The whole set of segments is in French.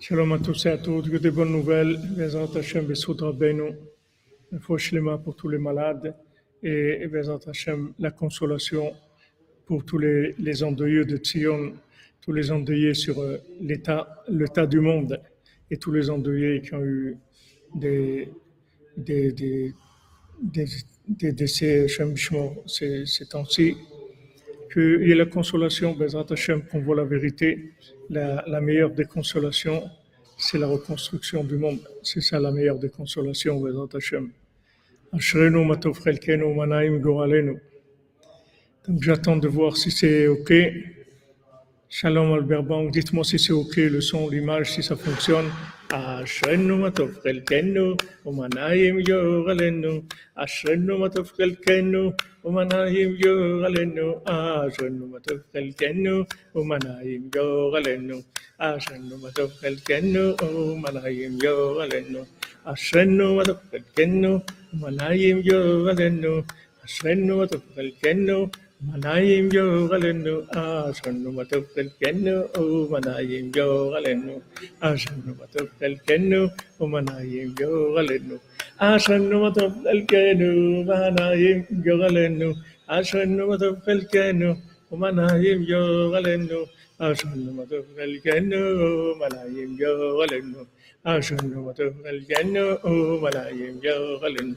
Shalom à tous et à toutes, que des bonnes nouvelles, Shlema pour tous les malades, et la consolation pour tous les, les endeuillés de Tzion, tous les endeuillés sur euh, l'état, du monde, et tous les endeuillés qui ont eu des, décès, ces temps-ci qu'il y ait la consolation, Bezrat Hashem, qu'on voit la vérité. La, la meilleure des consolations, c'est la reconstruction du monde. C'est ça la meilleure des consolations, Bezrat Hashem. Ashrenu matofrelkenu manaim goralenu. Donc j'attends de voir si c'est OK. Shalom Albert Bank, dites-moi si c'est OK, le son, l'image, si ça fonctionne. אשרנו מה טוב חלקנו, ומנעים יורלנו. אשרנו מה טוב חלקנו, ومناهيم جوغلنو آسن متفقل كنو ومناهيم جوغلنو آسن متفقل كنو ومناهيم جوغلنو آسن متفقل كنو ومناهيم جوغلنو آسن متفقل كنو manayim jogalenu asanu matukkal kennu o manayim jogalenu asanu matukkal kennu o manayim jogalenu asanu matukkal kennu manayim jogalenu asanu matukkal kennu o manayim jogalenu asanu matukkal kennu o manayim jogalenu asanu matukkal kennu o manayim jogalenu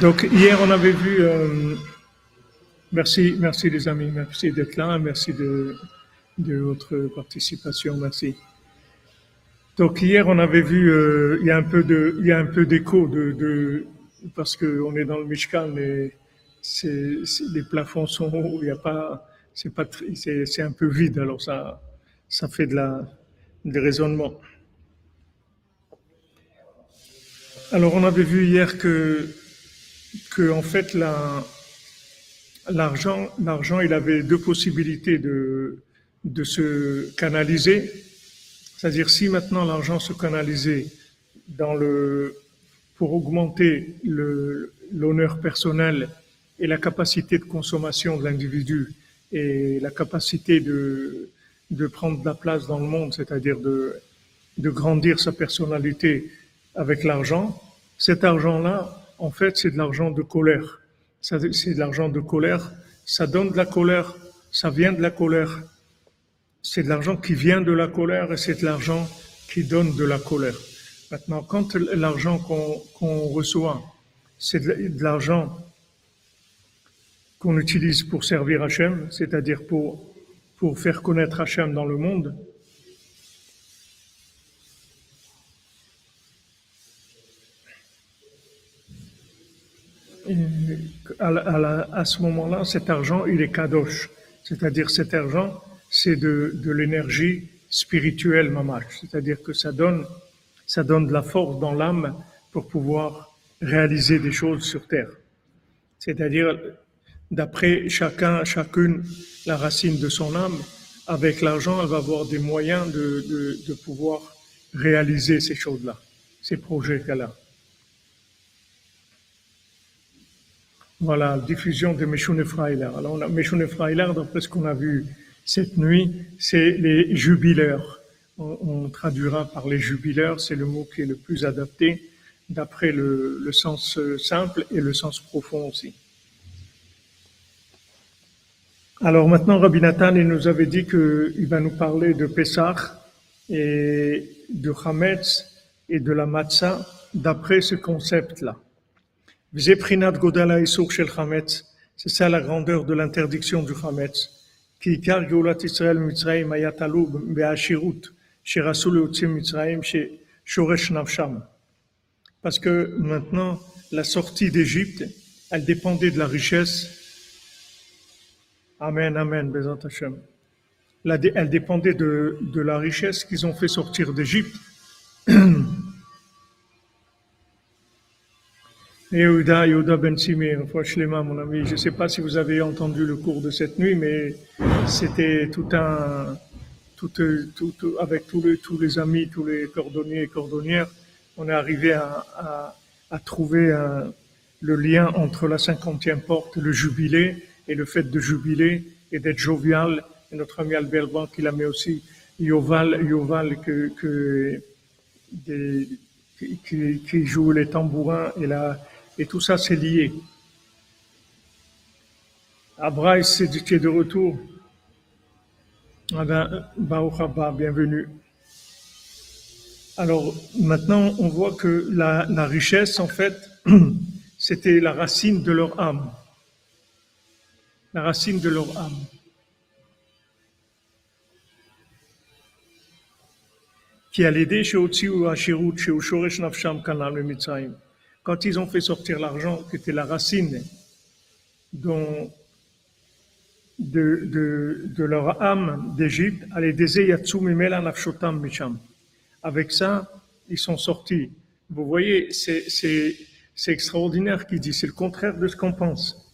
Donc hier on avait vu, euh, merci, merci les amis, merci d'être là, merci de, votre participation, merci. Donc hier on avait vu, euh, il y a un peu de, il y a un peu d'écho de, de, parce qu'on est dans le Mishkan et les plafonds sont hauts, il n'y a pas, c'est pas, c'est un peu vide, alors ça, ça fait de la, des raisonnements. Alors on avait vu hier que que en fait l'argent, l'argent, il avait deux possibilités de, se canaliser. C'est-à-dire si maintenant l'argent se canalisait pour augmenter l'honneur personnel et la capacité de consommation de l'individu et la capacité de, prendre de la place dans le monde, c'est-à-dire de grandir sa personnalité avec l'argent, cet argent-là, en fait, c'est de l'argent de colère. C'est de l'argent de colère. Ça donne de la colère. Ça vient de la colère. C'est de l'argent qui vient de la colère et c'est de l'argent qui donne de la colère. Maintenant, quand l'argent qu'on reçoit, c'est de l'argent qu'on utilise pour servir Hachem, c'est-à-dire pour, pour faire connaître Hachem dans le monde, à, ce moment-là, cet argent, il est kadosh. C'est-à-dire, cet argent, c'est de, l'énergie spirituelle, mamash. C'est-à-dire que ça donne, ça donne de la force dans l'âme pour pouvoir réaliser des choses sur terre. C'est-à-dire, d'après chacun, chacune, la racine de son âme, avec l'argent, elle va avoir des moyens de, de pouvoir réaliser ces choses-là, ces projets qu'elle a. Voilà, diffusion de Meshune Freiler. Alors, on d'après ce qu'on a vu cette nuit, c'est les jubileurs. On, traduira par les jubileurs, c'est le mot qui est le plus adapté d'après le, sens simple et le sens profond aussi. Alors maintenant, Rabbi Nathan, il nous avait dit qu'il va nous parler de Pessah et de Hametz et de la Matzah d'après ce concept-là. Zeprinat Godala Isur Shel Chametz, c'est ça la grandeur de l'interdiction du Chametz. Qui Ikar Geulat Israël Mitzrayim Ayatalub Be'ashirut, Shirasul Utzim Mitzrayim, Shoresh Navsham. Parce que maintenant, la sortie d'Égypte, elle dépendait de la richesse. Amen, Amen, Bezat Hashem. Elle dépendait de, de la richesse qu'ils ont fait sortir d'Égypte. Yehuda, Yehuda Ben Simir, mon ami, je ne sais pas si vous avez entendu le cours de cette nuit, mais c'était tout un, tout, tout, avec tous les, amis, tous les cordonniers et cordonnières, on est arrivé à, à, à trouver le lien entre la cinquantième porte, le jubilé, et le fait de jubiler et d'être jovial. Et notre ami Albert Bank, il a mis aussi Yoval, Yoval que, que qui, qui, joue les tambourins et la, et tout ça, c'est lié. Abraïs, c'est de retour. Ah bienvenue. Alors maintenant, on voit que la, richesse, en fait, c'était la racine de leur âme. La racine de leur âme. Qui a l'aider chez Otsi ou chez Nafsham Kanal Mitzrayim quand ils ont fait sortir l'argent, qui était la racine de, de, leur âme d'Égypte, avec ça, ils sont sortis. Vous voyez, c'est extraordinaire qu'il dit, c'est le contraire de ce qu'on pense.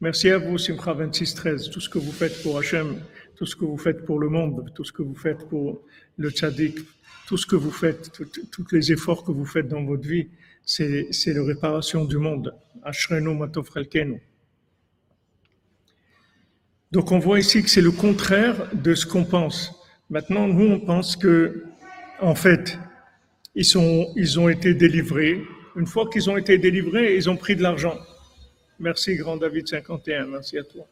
Merci à vous, Simcha 2613, tout ce que vous faites pour Hachem, tout ce que vous faites pour le monde, tout ce que vous faites pour le tzaddik, tout ce que vous faites, tous les efforts que vous faites dans votre vie, c'est la réparation du monde. Donc on voit ici que c'est le contraire de ce qu'on pense. Maintenant, nous, on pense que, en fait, ils, sont, ils ont été délivrés. Une fois qu'ils ont été délivrés, ils ont pris de l'argent. Merci, grand David 51. Merci à toi.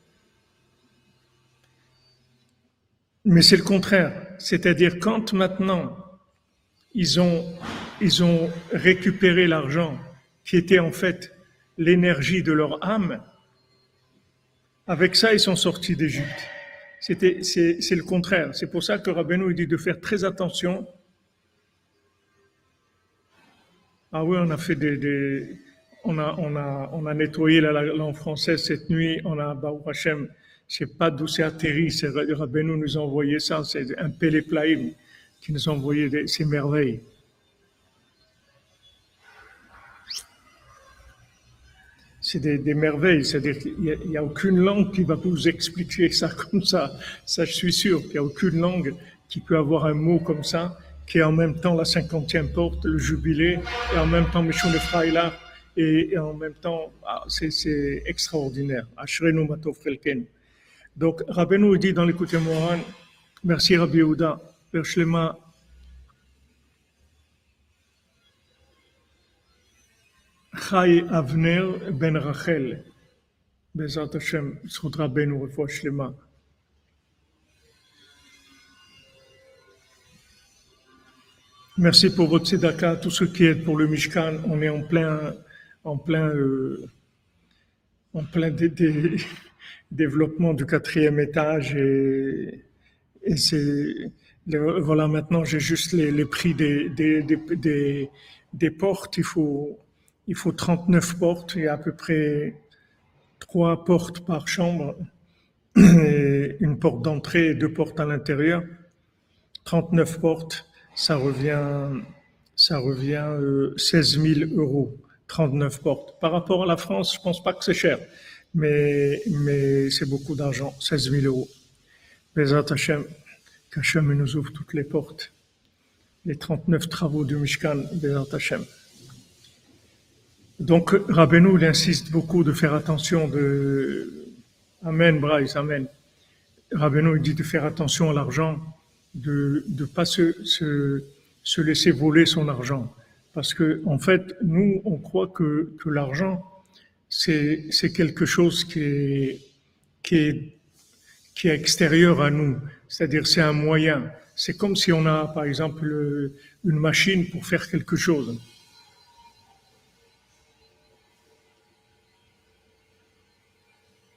Mais c'est le contraire. C'est-à-dire, quand maintenant ils ont, ils ont récupéré l'argent qui était en fait l'énergie de leur âme, avec ça, ils sont sortis d'Égypte. C'est, c'est le contraire. C'est pour ça que Rabbeinu dit de faire très attention. Ah oui, on a fait des, on a, on a, on a nettoyé la langue française cette nuit. On a, Baruch Hashem, sais pas d'où c'est atterri. C'est Rabbeinu nous a envoyé ça. C'est un péléplaïm qui nous a envoyé ces merveilles. C'est des, merveilles, c'est-à-dire qu'il n'y a, aucune langue qui va vous expliquer ça comme ça. Ça, je suis sûr qu'il n'y a aucune langue qui peut avoir un mot comme ça, qui est en même temps la cinquantième porte, le jubilé, et en même temps Efraïla, et, et en même temps, ah, c'est extraordinaire. Ashrenu Matov Donc, Rabbeinu dit dans l'écoute Mohan, merci Rabbi Yehuda, Berchlema Chai Avner ben Rachel, Bezat Hashem, Zchut Rabbeinu, Refoua Shlema. Merci pour votre tzedaka, tous ceux qui aident pour le Mishkan. On est en plein, en plein, euh, en plein développement du quatrième étage et, c'est voilà, maintenant j'ai juste les, prix des, des, portes. Il faut, il faut 39 portes. Il y a à peu près trois portes par chambre. une porte d'entrée et deux portes à l'intérieur. 39 portes, ça revient, ça revient 16 euh, 000 euros. 39 portes. Par rapport à la France, je pense pas que c'est cher, mais, mais c'est beaucoup d'argent, 16 000 euros. Les Hachem, qu'Hachem nous ouvre toutes les portes. Les 39 travaux du Mishkan, Bézat Hachem. Donc, Rabbeinu, il insiste beaucoup de faire attention de... Amen, Bryce, Amen. Rabbeinu, il dit de faire attention à l'argent, de ne pas se, se, se, laisser voler son argent. Parce que, en fait, nous, on croit que, que l'argent, c'est quelque chose qui est, extérieur à nous. C'est-à-dire, c'est un moyen. C'est comme si on a, par exemple, une machine pour faire quelque chose.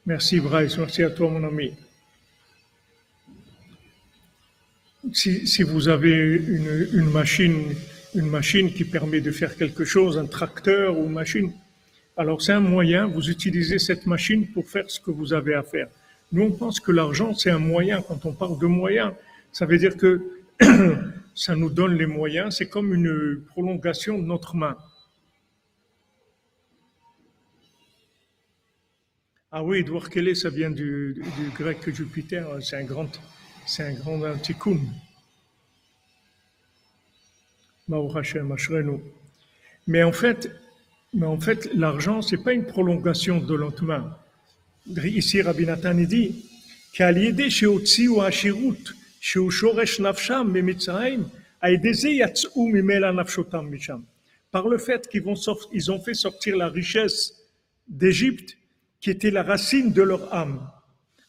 Merci Bryce, merci à toi mon ami. Si, vous avez une, machine, une machine qui permet de faire quelque chose, un tracteur ou une machine, alors c'est un moyen, vous utilisez cette machine pour faire ce que vous avez à faire. Nous, on pense que l'argent, c'est un moyen. Quand on parle de moyens, ça veut dire que ça nous donne les moyens, c'est comme une prolongation de notre main. Ah oui, Edouard Kelly, ça vient du, grec Jupiter, c'est un grand, c'est un grand anticoum. Mais en fait, mais en fait, l'argent, c'est pas une prolongation de main. Ici, Rabbi Nathan dit par le fait qu'ils vont ils ont fait sortir la richesse d'Égypte, qui était la racine de leur âme.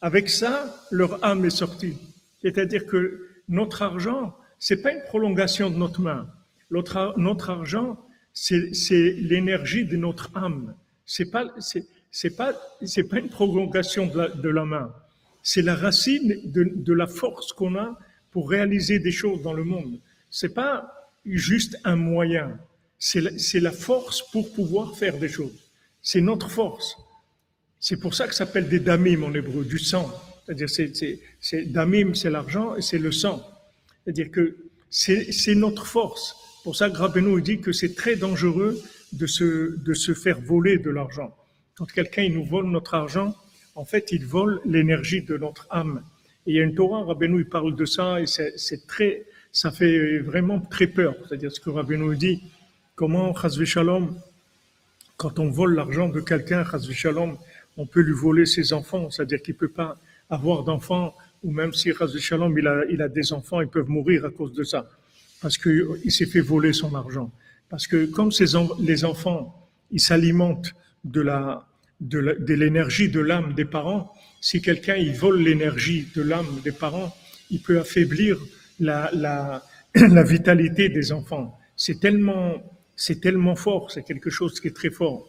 Avec ça, leur âme est sortie. C'est-à-dire que notre argent, c'est pas une prolongation de notre main. Notre argent, c'est l'énergie de notre âme. C'est pas, c'est pas, c'est pas une prolongation de la, main. C'est la racine de, la force qu'on a pour réaliser des choses dans le monde. C'est pas juste un moyen. C'est la, force pour pouvoir faire des choses. C'est notre force. C'est pour ça que ça s'appelle des damim en hébreu, du sang. C'est-à-dire, c'est, c'est, damim, c'est l'argent et c'est le sang. C'est-à-dire que c'est, notre force. Pour ça Rabbeinu dit que c'est très dangereux de se, de se faire voler de l'argent. Quand quelqu'un nous vole notre argent, en fait, il vole l'énergie de notre âme. Et il y a une Torah, Rabbeinu, il parle de ça, et c'est très, ça fait vraiment très peur. C'est-à-dire ce que Rabbeinu dit, comment, shalom, quand on vole l'argent de quelqu'un, shalom, on peut lui voler ses enfants, c'est-à-dire qu'il peut pas avoir d'enfants, ou même si chazvé shalom, il a, il a des enfants, ils peuvent mourir à cause de ça, parce qu'il s'est fait voler son argent. Parce que comme les enfants, ils s'alimentent de l'énergie de l'âme des parents. Si quelqu'un vole l'énergie de l'âme des parents, il peut affaiblir la, vitalité des enfants. C'est tellement fort, c'est quelque chose qui est très fort.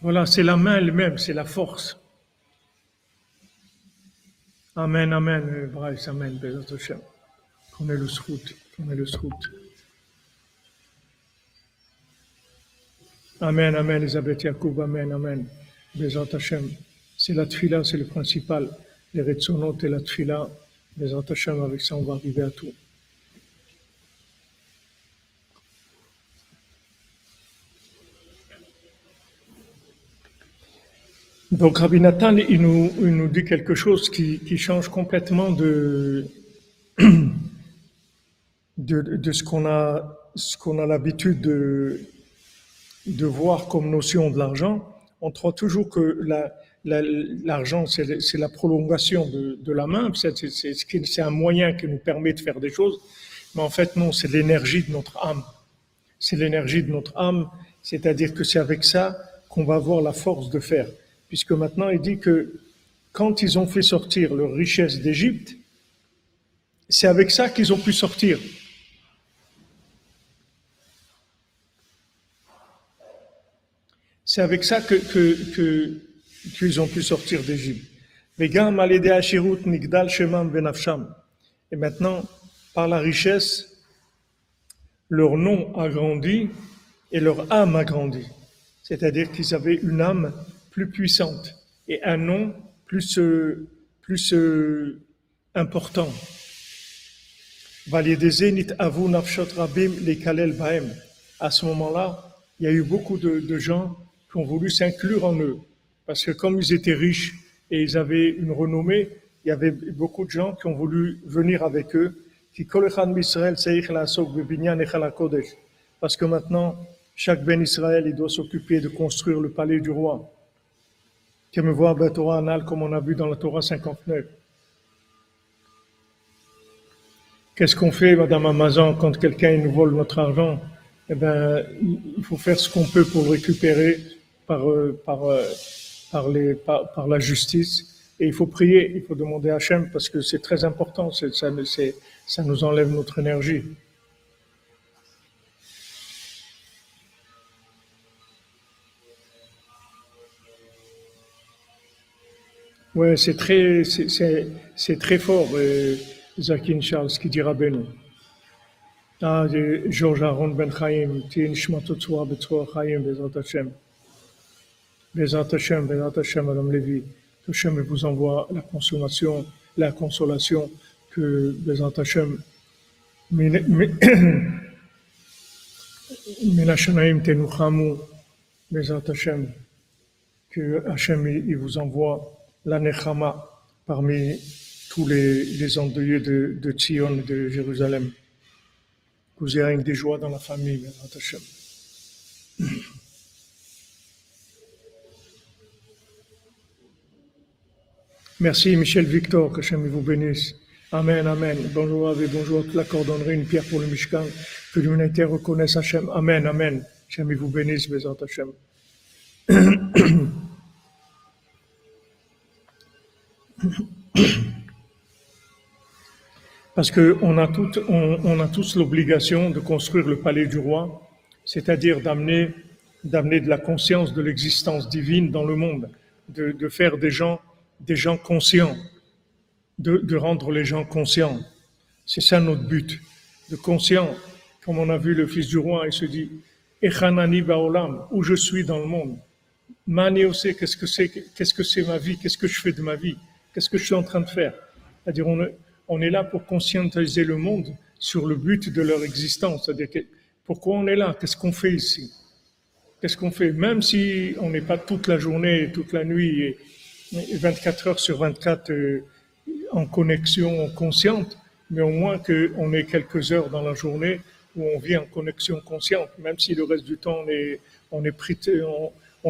Voilà, c'est la main elle-même, c'est la force. Amen, amen, Bryce, amen, Qu'on est le srout, qu'on est le srout. Amen, Amen, Elisabeth Yacoub, Amen, Amen. Bezat Hashem. C'est la tfila, c'est le principal. Les retsonot et la tfila. Bezat Hashem, avec ça, on va arriver à tout. Donc Rabbi Nathan, il nous, il nous dit quelque chose qui, qui change complètement de, de, de ce qu'on a, a l'habitude de, de voir comme notion de l'argent, on croit toujours que l'argent, c'est la prolongation de, la main, c'est un moyen qui nous permet de faire des choses, mais en fait non, c'est l'énergie de notre âme. C'est l'énergie de notre âme, c'est-à-dire que c'est avec ça qu'on va avoir la force de faire. Puisque maintenant il dit que quand ils ont fait sortir leur richesse d'Égypte, c'est avec ça qu'ils ont pu sortir. C'est avec ça qu'ils ont pu sortir d'Égypte. Et maintenant, par la richesse, leur nom a grandi et leur âme a grandi. C'est-à-dire qu'ils avaient une âme plus puissante et un nom plus, plus euh, important. À ce moment-là, il y a eu beaucoup de, gens qui ont voulu s'inclure en eux. Parce que comme ils étaient riches et ils avaient une renommée, il y avait beaucoup de gens qui ont voulu venir avec eux. Parce que maintenant, chaque Ben Israël, doit s'occuper de construire le palais du roi. La Torah anal comme on a vu dans la Torah 59. Qu'est-ce qu'on fait, Madame Amazon, quand quelqu'un nous vole notre argent? Eh bien, il faut faire ce qu'on peut pour récupérer par, euh, par, euh, par, les, par, par, la justice. Et il faut prier, il faut demander à Hachem parce que c'est très important, ça nous enlève notre énergie. Ouais, c'est très, c'est, très fort, euh, Zakin Charles, qu'il dit Rabbeinu. Ah, de Georges Aaron Ben Chaim, Tien Shmatot Tzua Betzua Chaim, Bezrat Hashem. Bezrat Hashem, Bezrat Hashem, Madame Lévy. Hashem vous envoie la consolation, la consolation que Bezrat Hashem, Menashanaim Tenuchamu, Bezrat Hashem, que Hashem il vous envoie la Nechama parmi tous les, endeuillés de, de Tzion et de Jérusalem. Que vous ayez des joies dans la famille, Hashem. Merci Michel Victor, que Hashem vous bénisse. Amen, Amen. Bonjour Ave, bonjour à toute la cordonnerie, une pierre pour le Mishkan. Que l'humanité reconnaisse Hashem. Amen, Amen. Hashem vous bénisse, Bezrat Hashem. Parce qu'on a, on, a tous l'obligation de construire le palais du roi, c'est-à-dire d'amener, de la conscience de l'existence divine dans le monde, de, faire des gens, des gens conscients, de, rendre les gens conscients. C'est ça notre but, de conscient. Comme on a vu le fils du roi, il se dit, Echanani baolam, où je suis dans le monde? Mani qu'est-ce que c'est, qu'est-ce que c'est ma vie, qu'est-ce que je fais de ma vie, qu'est-ce que je suis en train de faire? C'est-à-dire, on, est- là pour conscientiser le monde sur le but de leur existence. C'est-à-dire, pourquoi on est là, qu'est-ce qu'on fait ici? Qu'est-ce qu'on fait? Même si on n'est pas toute la journée, toute la nuit, et, et 24 heures sur 24 euh, en connexion consciente, mais au moins qu'on ait quelques heures dans la journée où on vit en connexion consciente, même si le reste du temps on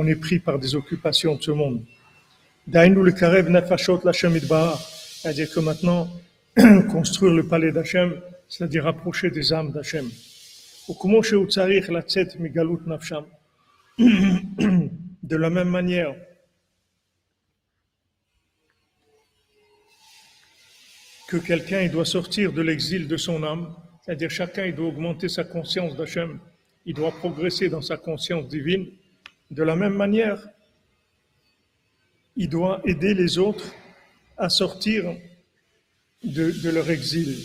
est pris par des occupations de ce monde. C'est-à-dire que maintenant, construire le palais d'Hachem, c'est-à-dire rapprocher des âmes d'Hachem. De la même manière, que quelqu'un doit sortir de l'exil de son âme, c'est-à-dire chacun doit augmenter sa conscience d'Hachem, il doit progresser dans sa conscience divine. De la même manière, il doit aider les autres à sortir de, leur exil.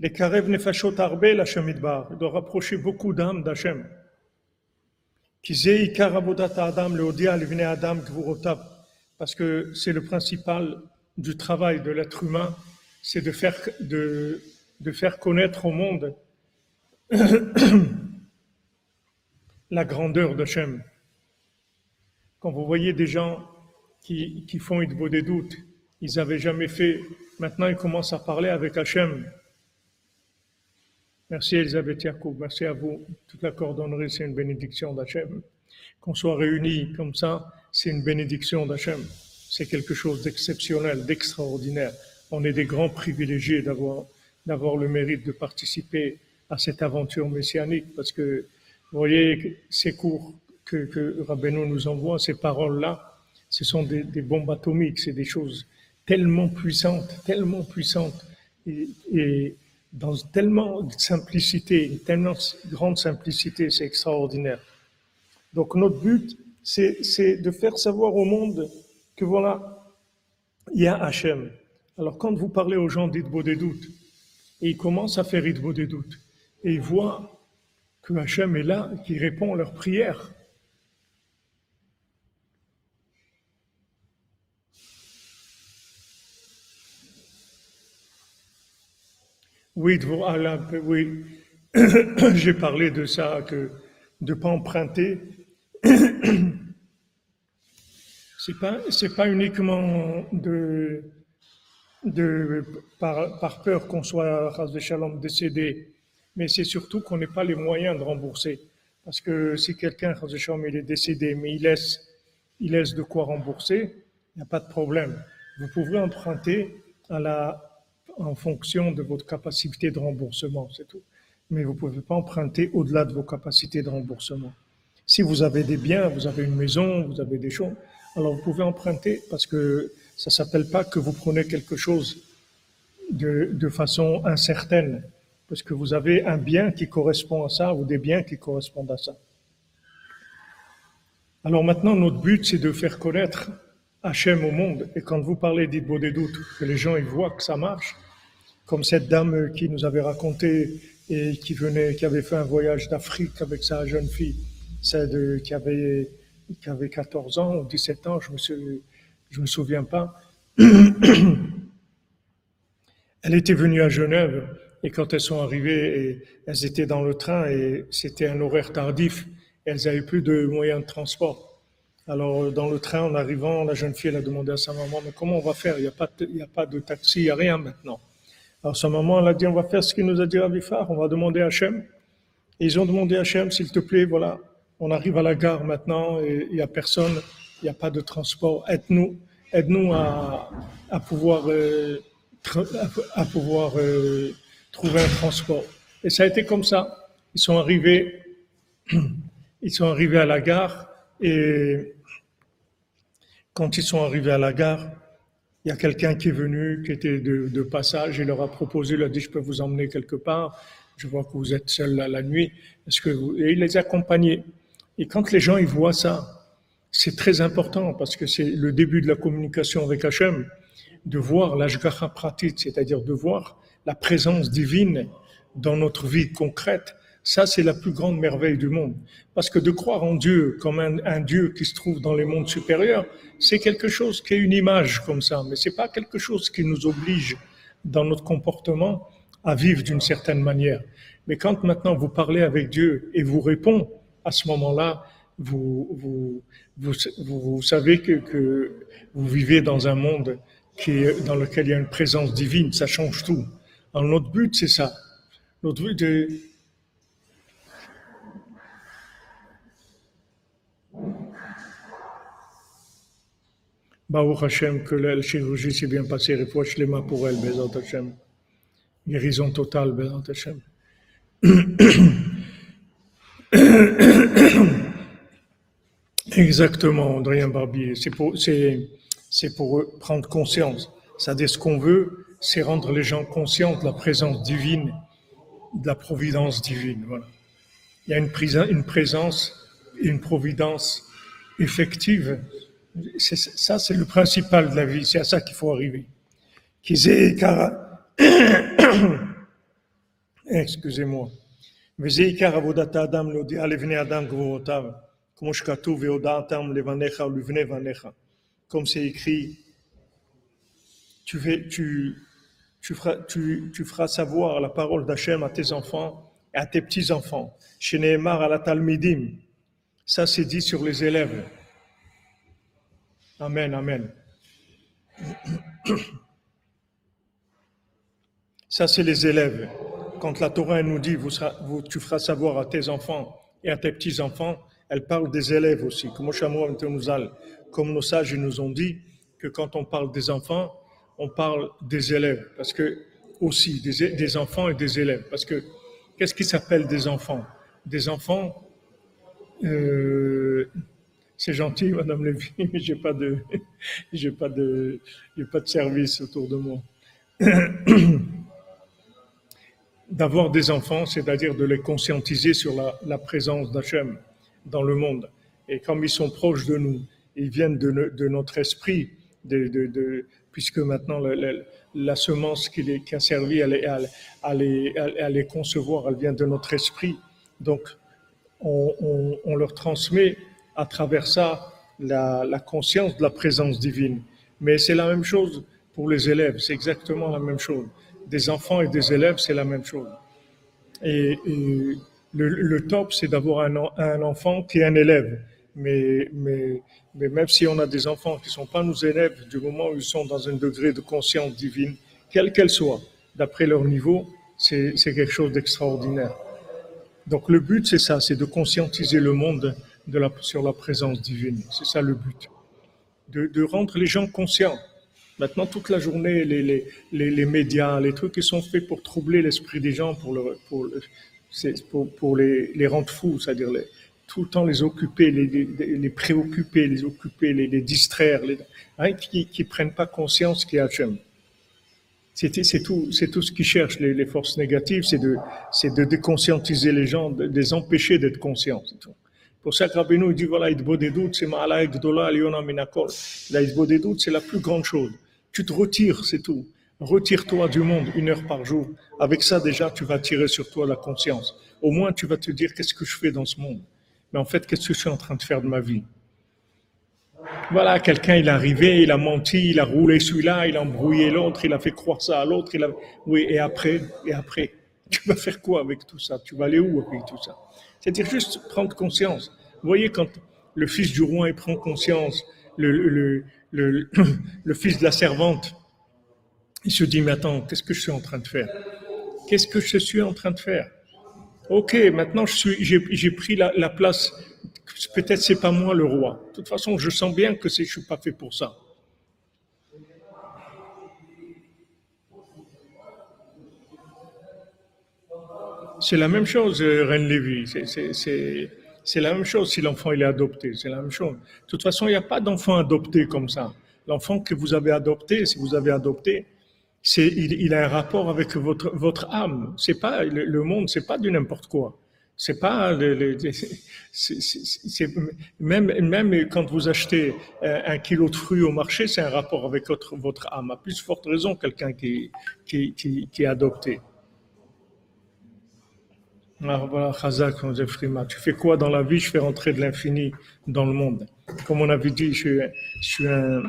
Les karev nefashot arbe l'Hachem idbar, il doit rapprocher beaucoup d'âmes d'Hachem. Parce que c'est le principal du travail de l'être humain, c'est de faire, de, de faire connaître au monde la grandeur d'Hachem. Quand vous voyez des gens qui, qui font Idbo des doutes, ils n'avaient jamais fait, maintenant ils commencent à parler avec Hachem. Merci Elisabeth Yacoub, merci à vous. Toute la cordonnerie, c'est une bénédiction d'Hachem. Qu'on soit réunis comme ça, c'est une bénédiction d'Hachem. C'est quelque chose d'exceptionnel, d'extraordinaire. On est des grands privilégiés d'avoir, d'avoir le mérite de participer à cette aventure messianique parce que, vous voyez, ces cours que, que Rabbeinu nous envoie, ces paroles-là, ce sont des, bombes atomiques, c'est des choses tellement puissantes, tellement puissantes et, dans tellement de simplicité, tellement grande simplicité, c'est extraordinaire. Donc notre but, c'est c'est de faire savoir au monde que voilà, il y a Hachem. Alors quand vous parlez aux gens d'Idbo des doutes, et ils commencent à faire Idbo des doutes, et ils voient que Hachem est là, qui répond à leurs prières. Oui, de oui, j'ai parlé de ça, que de ne pas emprunter. C'est pas, c'est pas uniquement de, de, par, par peur qu'on soit, ras de décédé, mais c'est surtout qu'on n'ait pas les moyens de rembourser. Parce que si quelqu'un, ras de shalom, il est décédé, mais il laisse, il laisse de quoi rembourser, il n'y a pas de problème. Vous pouvez emprunter à la, en fonction de votre capacité de remboursement, c'est tout. Mais vous ne pouvez pas emprunter au-delà de vos capacités de remboursement. Si vous avez des biens, vous avez une maison, vous avez des choses, alors vous pouvez emprunter parce que ça s'appelle pas que vous prenez quelque chose de, de façon incertaine, parce que vous avez un bien qui correspond à ça ou des biens qui correspondent à ça. Alors maintenant, notre but, c'est de faire connaître Hachem au monde. Et quand vous parlez d'Idbo des doutes, que les gens ils voient que ça marche, comme cette dame qui nous avait raconté et qui venait, qui avait fait un voyage d'Afrique avec sa jeune fille, celle qui avait qui avait 14 ans ou 17 ans, je me me souviens pas. Elle était venue à Genève et quand elles sont arrivées, elles étaient dans le train et c'était un horaire tardif. elles n'avaient plus de moyens de transport. Alors dans le train, en arrivant, la jeune fille elle a demandé à sa maman mais comment on va faire? Il n'y a a pas de taxi, il n'y a rien maintenant. Alors sa maman elle a dit on va faire ce qu'il nous a dit Avifar, on va demander à Hachem. Et ils ont demandé à Hachem s'il te plaît, voilà, on arrive à la gare maintenant et il n'y a personne, il n'y a pas de transport. Aide-nous, aide-nous à, pouvoir, euh, euh, trouver un transport. Et ça a été comme ça. Ils sont arrivés, ils sont arrivés à la gare et quand ils sont arrivés à la gare, il y a quelqu'un qui est venu, qui était de, passage, il leur a proposé, il a dit, je peux vous emmener quelque part. Je vois que vous êtes seul la, la nuit. Est-ce que vous... Et il les a accompagnés. Et quand les gens ils voient ça, c'est très important parce que c'est le début de la communication avec Hachem, de voir l'ashgacha pratique, c'est-à-dire de voir la présence divine dans notre vie concrète. Ça, c'est la plus grande merveille du monde. Parce que de croire en Dieu comme un, Dieu qui se trouve dans les mondes supérieurs, c'est quelque chose qui est une image comme ça, mais c'est pas quelque chose qui nous oblige dans notre comportement à vivre d'une certaine manière. Mais quand maintenant vous parlez avec Dieu et vous répond, à ce moment-là, vous, vous, vous, vous, savez que, que, vous vivez dans un monde qui dans lequel il y a une présence divine, ça change tout. Alors notre but, c'est ça. Notre but Baruch Hashem, que la chirurgie s'est bien passée, refouach les mains pour elle, Bezat Hashem. Guérison totale, Bezat Hashem. Exactement, Adrien Barbier. C'est pour, c'est, c'est pour prendre conscience. C'est-à-dire, ce qu'on veut, c'est rendre les gens conscients de la présence divine, de la providence divine. Voilà. Il y a une, une présence, une providence effective C'est, ça, c'est le principal de la vie. C'est à ça qu'il faut arriver. Excusez-moi. וזה עיקר עבודת האדם להודיע לבני אדם גבורותיו, כמו שכתוב והודעתם לבניך ולבני בניך, comme c'est écrit, tu, fais, tu, tu, feras, tu, tu feras savoir la parole d'Hachem à tes enfants et à tes petits-enfants. Chez Nehemar à la Talmidim, ça c'est dit sur les élèves. Amen, amen. Ça c'est les élèves quand la Torah nous dit tu feras savoir à tes enfants et à tes petits-enfants, elle parle des élèves aussi. Comme nos sages nous ont dit que quand on parle des enfants, on parle des élèves. Parce que, aussi, des, des enfants et des élèves. Parce que, qu'est-ce qui s'appelle des enfants? Des enfants, euh, c'est gentil, Madame Lévy, mais j'ai pas de, j'ai pas de, j'ai pas de service autour de moi. d'avoir des enfants, c'est-à-dire de les conscientiser sur la, présence d'Hachem dans le monde. Et comme ils sont proches de nous, ils viennent de, notre esprit, puisque maintenant la, semence qui, les, a servi à les, concevoir, elle vient de notre esprit. Donc, on, on, on leur transmet à travers ça la, conscience de la présence divine. Mais c'est la même chose pour les élèves, c'est exactement la même chose des enfants et des élèves, c'est la même chose. Et, le, top, c'est d'avoir un, enfant qui est un élève. Mais, mais, mais même si on a des enfants qui ne sont pas nos élèves, du moment où ils sont dans un degré de conscience divine, quelle qu'elle soit, d'après leur niveau, c'est quelque chose d'extraordinaire. Donc le but, c'est ça, c'est de conscientiser le monde de la, sur la présence divine. C'est ça le but. De, de rendre les gens conscients Maintenant, toute la journée, les, les, les, les, médias, les trucs qui sont faits pour troubler l'esprit des gens, pour, le, pour, pour, pour les, rendre fous, c'est-à-dire tout le temps les occuper, les, préoccuper, les occuper, les, distraire, hein, qui ne prennent pas conscience qu'il y a Hachem. C'est tout, tout ce qu'ils cherchent, les, forces négatives, c'est de, de déconscientiser les gens, de les empêcher d'être conscients. Pour ça que Rabbeinu dit voilà, Idbodedut, c'est Ma'ala Gdola Aliona Minakol. Idbodedut, c'est la plus grande chose. Tu te retires, c'est tout. Retire-toi du monde une heure par jour. Avec ça, déjà, tu vas tirer sur toi la conscience. Au moins, tu vas te dire qu'est-ce que je fais dans ce monde? Mais en fait, qu'est-ce que je suis en train de faire de ma vie? Voilà, quelqu'un, il est arrivé, il a menti, il a roulé celui-là, il a embrouillé l'autre, il a fait croire ça à l'autre. A... Oui, et après, et après, tu vas faire quoi avec tout ça? Tu vas aller où avec tout ça? C'est-à-dire juste prendre conscience. Vous voyez, quand le fils du roi prend conscience, le, fils de la servante, il se dit, mais attends, qu'est-ce que je suis en train de faire? Qu'est-ce que je suis en train de faire? Ok, maintenant j'ai pris la, la place. Peut-être c'est pas moi le roi. De toute façon, je sens bien que je suis pas fait pour ça. C'est la même chose, euh, Reine Lévy. C'est la même chose si l'enfant est adopté. C'est la même chose. De toute façon, il n'y a pas d'enfant adopté comme ça. L'enfant que vous avez adopté, si vous avez adopté, il, a un rapport avec votre, âme. C'est pas le, le monde, c'est pas du n'importe quoi. C'est pas même même quand vous achetez un, kilo de fruits au marché, c'est un rapport avec votre, âme. À plus forte raison, quelqu'un qui est adopté. Tu fais quoi dans la vie? Je fais rentrer de l'infini dans le monde. Comme on avait dit, je, je, suis un,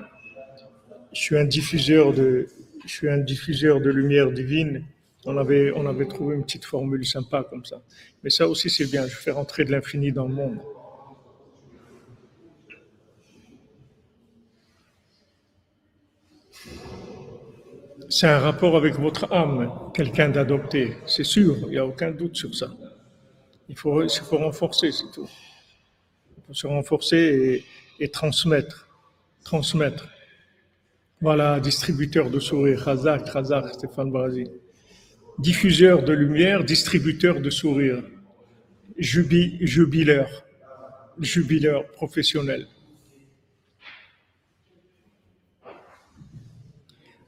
je suis un diffuseur de, je suis un diffuseur de lumière divine. On avait, on avait trouvé une petite formule sympa comme ça. Mais ça aussi, c'est bien. Je fais rentrer de l'infini dans le monde. C'est un rapport avec votre âme, quelqu'un d'adopté. C'est sûr, il n'y a aucun doute sur ça. Il faut, il faut renforcer, c'est tout. Il faut se renforcer et, et transmettre. Transmettre. Voilà, distributeur de sourires, Khazak, Khazak, Stéphane Brasi. Diffuseur de lumière, distributeur de sourires. Jubi, jubileur, jubileur professionnel.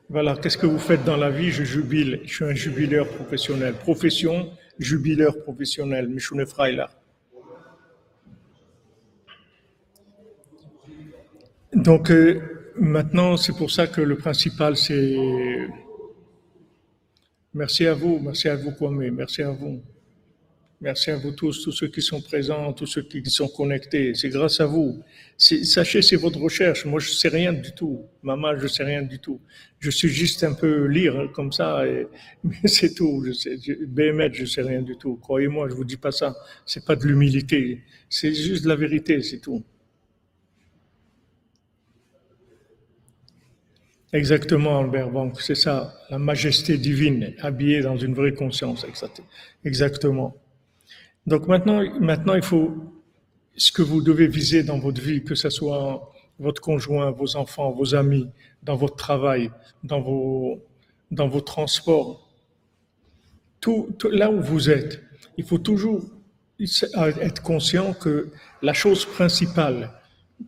Voilà, qu'est-ce que vous faites dans la vie? Je jubile, je suis un jubileur professionnel. Profession, jubileur professionnel, Michoune Freila. Donc, euh, Maintenant, c'est pour ça que le principal, c'est merci à vous, merci à vous, Kwame, merci à vous. Merci à vous tous, tous ceux qui sont présents, tous ceux qui sont connectés. C'est grâce à vous. Sachez, c'est votre recherche. Moi, je sais rien du tout. Maman, je sais rien du tout. Je suis juste un peu lire comme ça, et, mais c'est tout. Je je, je sais rien du tout. Croyez-moi, je vous dis pas ça. C'est pas de l'humilité. C'est juste la vérité, c'est tout. Exactement, Albert Banque, c'est ça, la majesté divine, habillée dans une vraie conscience, exactement. Donc maintenant, maintenant, il faut ce que vous devez viser dans votre vie, que ce soit votre conjoint, vos enfants, vos amis, dans votre travail, dans vos, dans vos transports, là où vous êtes, il faut toujours être conscient que la chose principale,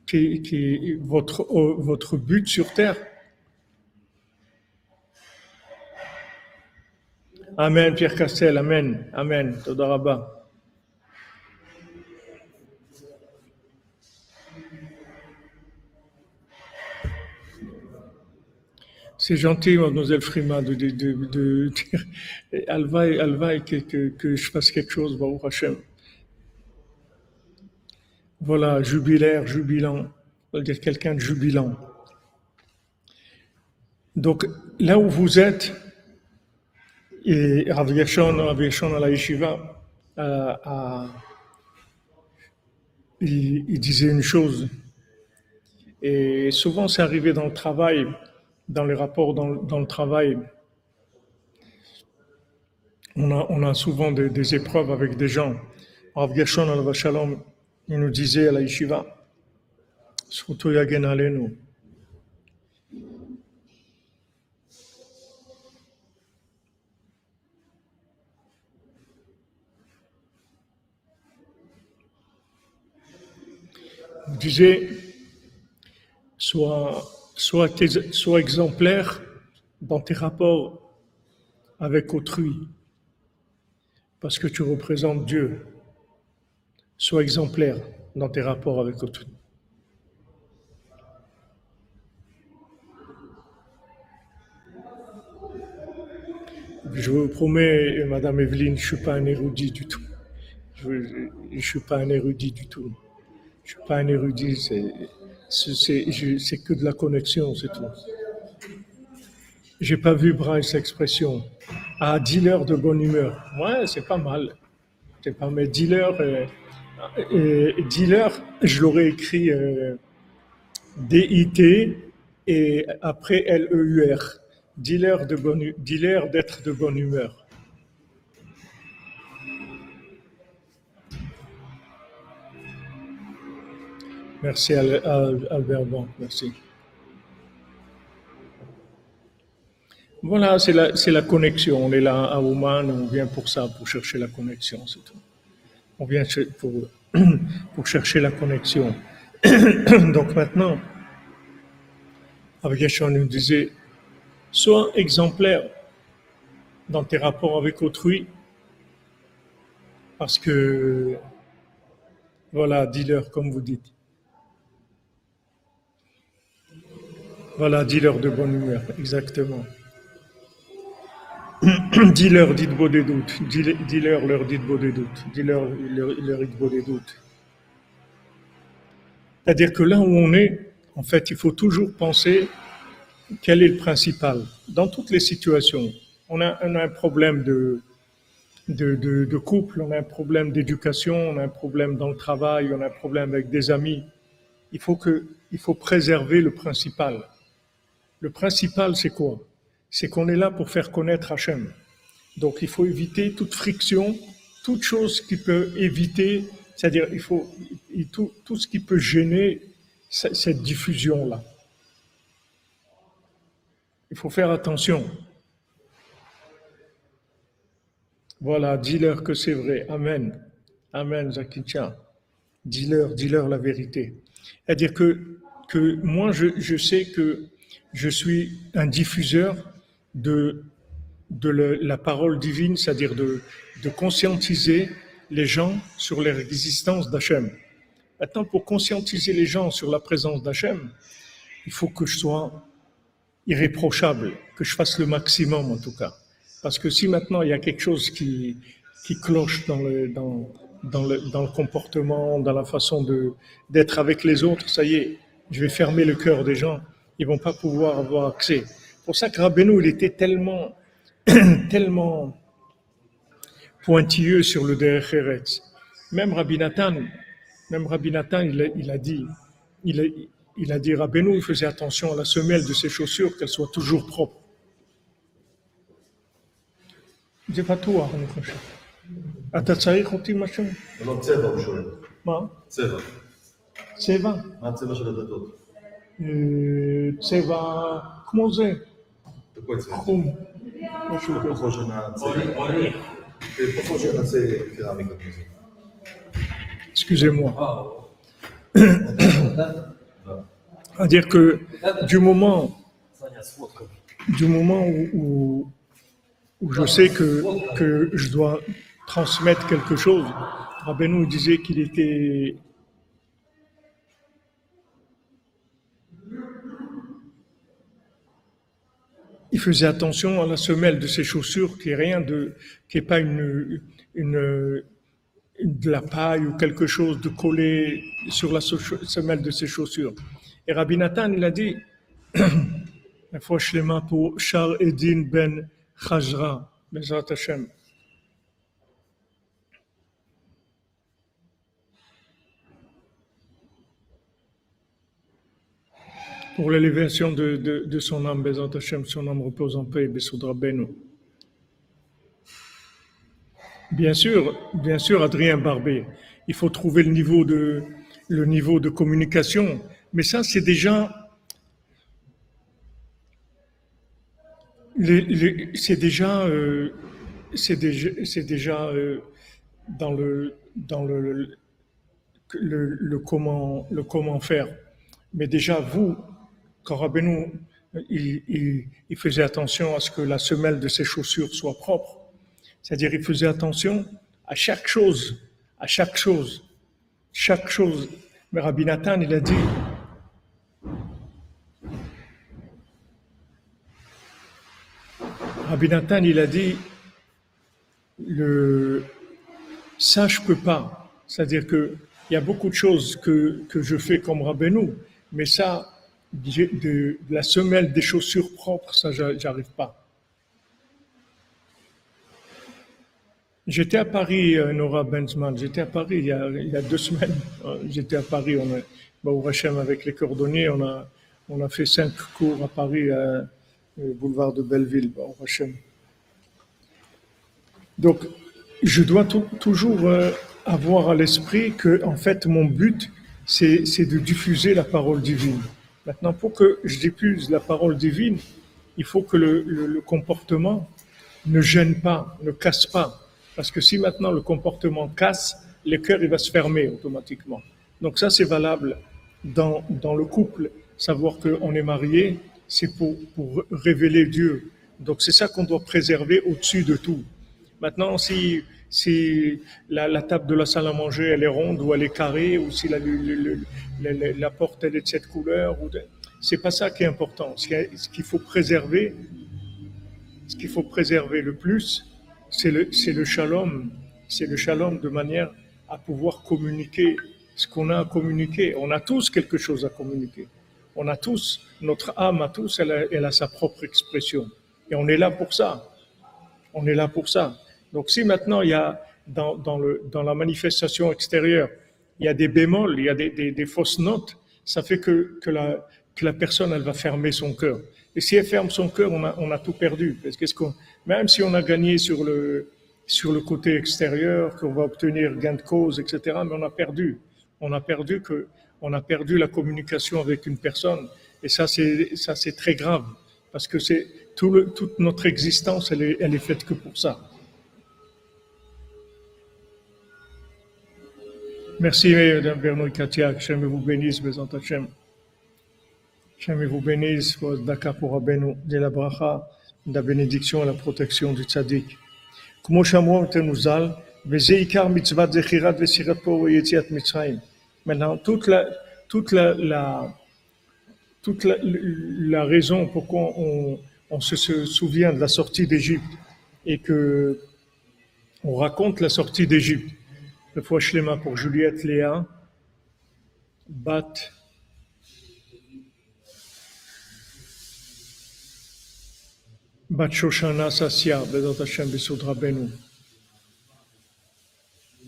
qui, qui est votre, votre but sur Terre, Amen, Pierre Castel, Amen, Amen, Todaraba. C'est gentil, mademoiselle Frima, de, dire Alva, Alva que, que, je fasse quelque chose, Baruch Hashem. Voilà, jubilaire, jubilant, on va dire quelqu'un de jubilant. Donc, là où vous êtes, et Rav Gershon, à la yeshiva, euh, il, disait une chose, et souvent c'est arrivé dans le travail, dans les rapports dans, le travail, on a, souvent des, épreuves avec des gens. Rav Gershon, il nous disait à la yeshiva, surtout Yagen disiez, sois, sois, exemplaire dans tes rapports avec autrui, parce que tu représentes Dieu. Sois exemplaire. dans tes rapports avec autrui. Je vous promets, Madame Evelyne, je ne suis pas un érudit du tout. Je ne suis pas un érudit du tout. Je ne suis pas un érudit, que de la connexion, c'est tout. J'ai pas vu Bryce expression. Ah, dealer de bonne humeur. Ouais, c'est pas mal. C'est pas mal. Dealer, euh, euh, dealer, je l'aurais écrit euh, D-I-T et après L-E-U-R. Dealer de bonne, dealer d'être de bonne humeur. Merci Albert Bon, merci. Voilà, c'est la, la connexion. On est là à Oman, on vient pour ça, pour chercher la connexion, c'est tout. On vient pour, pour chercher la connexion. Donc maintenant, avec Yeshua nous disait, sois exemplaire dans tes rapports avec autrui, parce que, voilà, dis-leur comme vous dites. Voilà, dis-leur de bonne humeur, exactement. dis-leur, dites beau des doutes. Dis-leur, leur dites beau des doutes. Dis-leur, leur dites beau des doutes. C'est-à-dire que là où on est, en fait, il faut toujours penser quel est le principal. Dans toutes les situations, on a, un problème de, de, couple, on a un problème d'éducation, on a un problème dans le travail, on a un problème avec des amis. Il faut, que, il faut préserver le principal. Le principal, c'est quoi? C'est qu'on est là pour faire connaître Hachem. Donc il faut éviter toute friction, toute chose qui peut éviter, c'est-à-dire il faut tout, tout ce qui peut gêner cette diffusion-là. Il faut faire attention. Voilà, dis-leur que c'est vrai. Amen. Amen, Zakitia. Dis-leur, dis-leur la vérité. C'est-à-dire que, que moi, je, je sais que je suis un diffuseur de, de la parole divine, c'est-à-dire de, de conscientiser les gens sur l'existence d'Hachem. Maintenant, pour conscientiser les gens sur la présence d'Hachem, il faut que je sois irréprochable, que je fasse le maximum en tout cas. Parce que si maintenant il y a quelque chose qui, qui cloche dans le, dans, le, dans le comportement, dans la façon d'être avec les autres, ça y est, je vais fermer le cœur des gens, ils vont pas pouvoir avoir accès pour ça que Rabbeinu, il était tellement, tellement pointilleux sur le Derech Eretz. Même Rabbi Nathan, même Rabbi Nathan, il a, il a dit, il a, il a dit, Rabbeinu, il faisait attention à la semelle de ses chaussures, qu'elle soit toujours propre. זה פתוח, אני חושב. אתה צריך אותי משהו? לא, צבע הוא שואל. מה? צבע. צבע? מה הצבע של הדתות? צבע כמו זה. חום. משהו ככל שנעשה קרמיקה כזה. Excusez-moi. C'est-à-dire que du moment, du moment où, où, je sais que, que je dois transmettre quelque chose, Rabbeinu disait qu'il était il faisait attention à la semelle de ses chaussures, qui est rien de, qui est pas une, une, de la paille ou quelque chose de collé sur la semelle de ses chaussures. Et Rabbi Nathan, il a dit, la fois pour Char Edin ben Chazra, Bezrat Hashem. Pour l'élévation de, de, son âme, son âme repose en paix, Bessoudra. Bien sûr, bien sûr, Adrien Barbé, il faut trouver le niveau de, le niveau de communication, mais ça, c'est déjà, c'est déjà, euh, c'est déjà, déjà euh, dans le, dans le, le, le, comment, le comment faire. Mais déjà, vous, quand Rabbeinu, il, il, faisait attention à ce que la semelle de ses chaussures soit propre, c'est-à-dire il faisait attention à chaque chose, à chaque chose. chaque chose. Mais Rabbi Nathan, il a dit, Rabbi Nathan, il a dit, le, ça je peux pas. C'est-à-dire que il y a beaucoup de choses que, je fais comme Rabbeinu, mais ça, de, la semelle des chaussures propres, ça j'arrive pas. J'étais à Paris, euh, Nora Benzman, j'étais à Paris il y, a, deux semaines. Euh, j'étais à Paris, on a, bah, au Hachem avec les cordonniers, on a, on a fait cinq cours à Paris, à, au boulevard de Belleville, au Hachem. Donc, je dois toujours euh, avoir à l'esprit que, en fait, mon but, c'est de diffuser la parole divine. Maintenant, pour que je diffuse la parole divine, il faut que le, comportement ne gêne pas, ne casse pas. Parce que si maintenant le comportement casse, le cœur il va se fermer automatiquement. Donc ça c'est valable dans, dans le couple. Savoir qu'on est marié, c'est pour, pour révéler Dieu. Donc c'est ça qu'on doit préserver au-dessus de tout. Maintenant, si, si la, table de la salle à manger elle est ronde ou elle est carrée ou si la, porte elle est de cette couleur, ou de... c'est pas ça qui est important. Ce qu'il faut préserver, ce qu'il faut préserver le plus, c'est le, le shalom. C'est le shalom de manière à pouvoir communiquer ce qu'on a à communiquer. On a tous quelque chose à communiquer. On a tous, notre âme à tous, elle a sa propre expression. Et on est là pour ça. On est là pour ça. Donc si maintenant il y a dans, dans, le, dans la manifestation extérieure, il y a des bémols, il y a des, des, des fausses notes, ça fait que, que, la, que la personne, elle va fermer son cœur. Et si elle ferme son cœur, on a, on a tout perdu. Parce qu'est-ce qu'on, même si on a gagné sur le, sur le côté extérieur, qu'on va obtenir gain de cause, etc., mais on a perdu. On a perdu que, on a perdu la communication avec une personne. Et ça, c'est, ça, c'est très grave. Parce que c'est, tout le, toute notre existence, elle est, elle est faite que pour ça. Merci, Madame Bernouille Katia. Que vous bénisse, Bézant Hachem. Hachem vous bénisse pour Daka pour Rabbeinu, de la bracha, de la bénédiction et la protection du tzaddik. כמו שאמרו אותנו ז"ל, וזה עיקר מצוות זכירת וסירת פה ויציאת מצרים. Maintenant, toute la, toute la, la, toute la, la raison pourquoi on, on se, se souvient de la sortie d'Égypte et que on raconte la sortie d'Égypte. le fois pour Juliette Léa, Bat Bat Shoshana Sassia, Bezat Hashem Benu.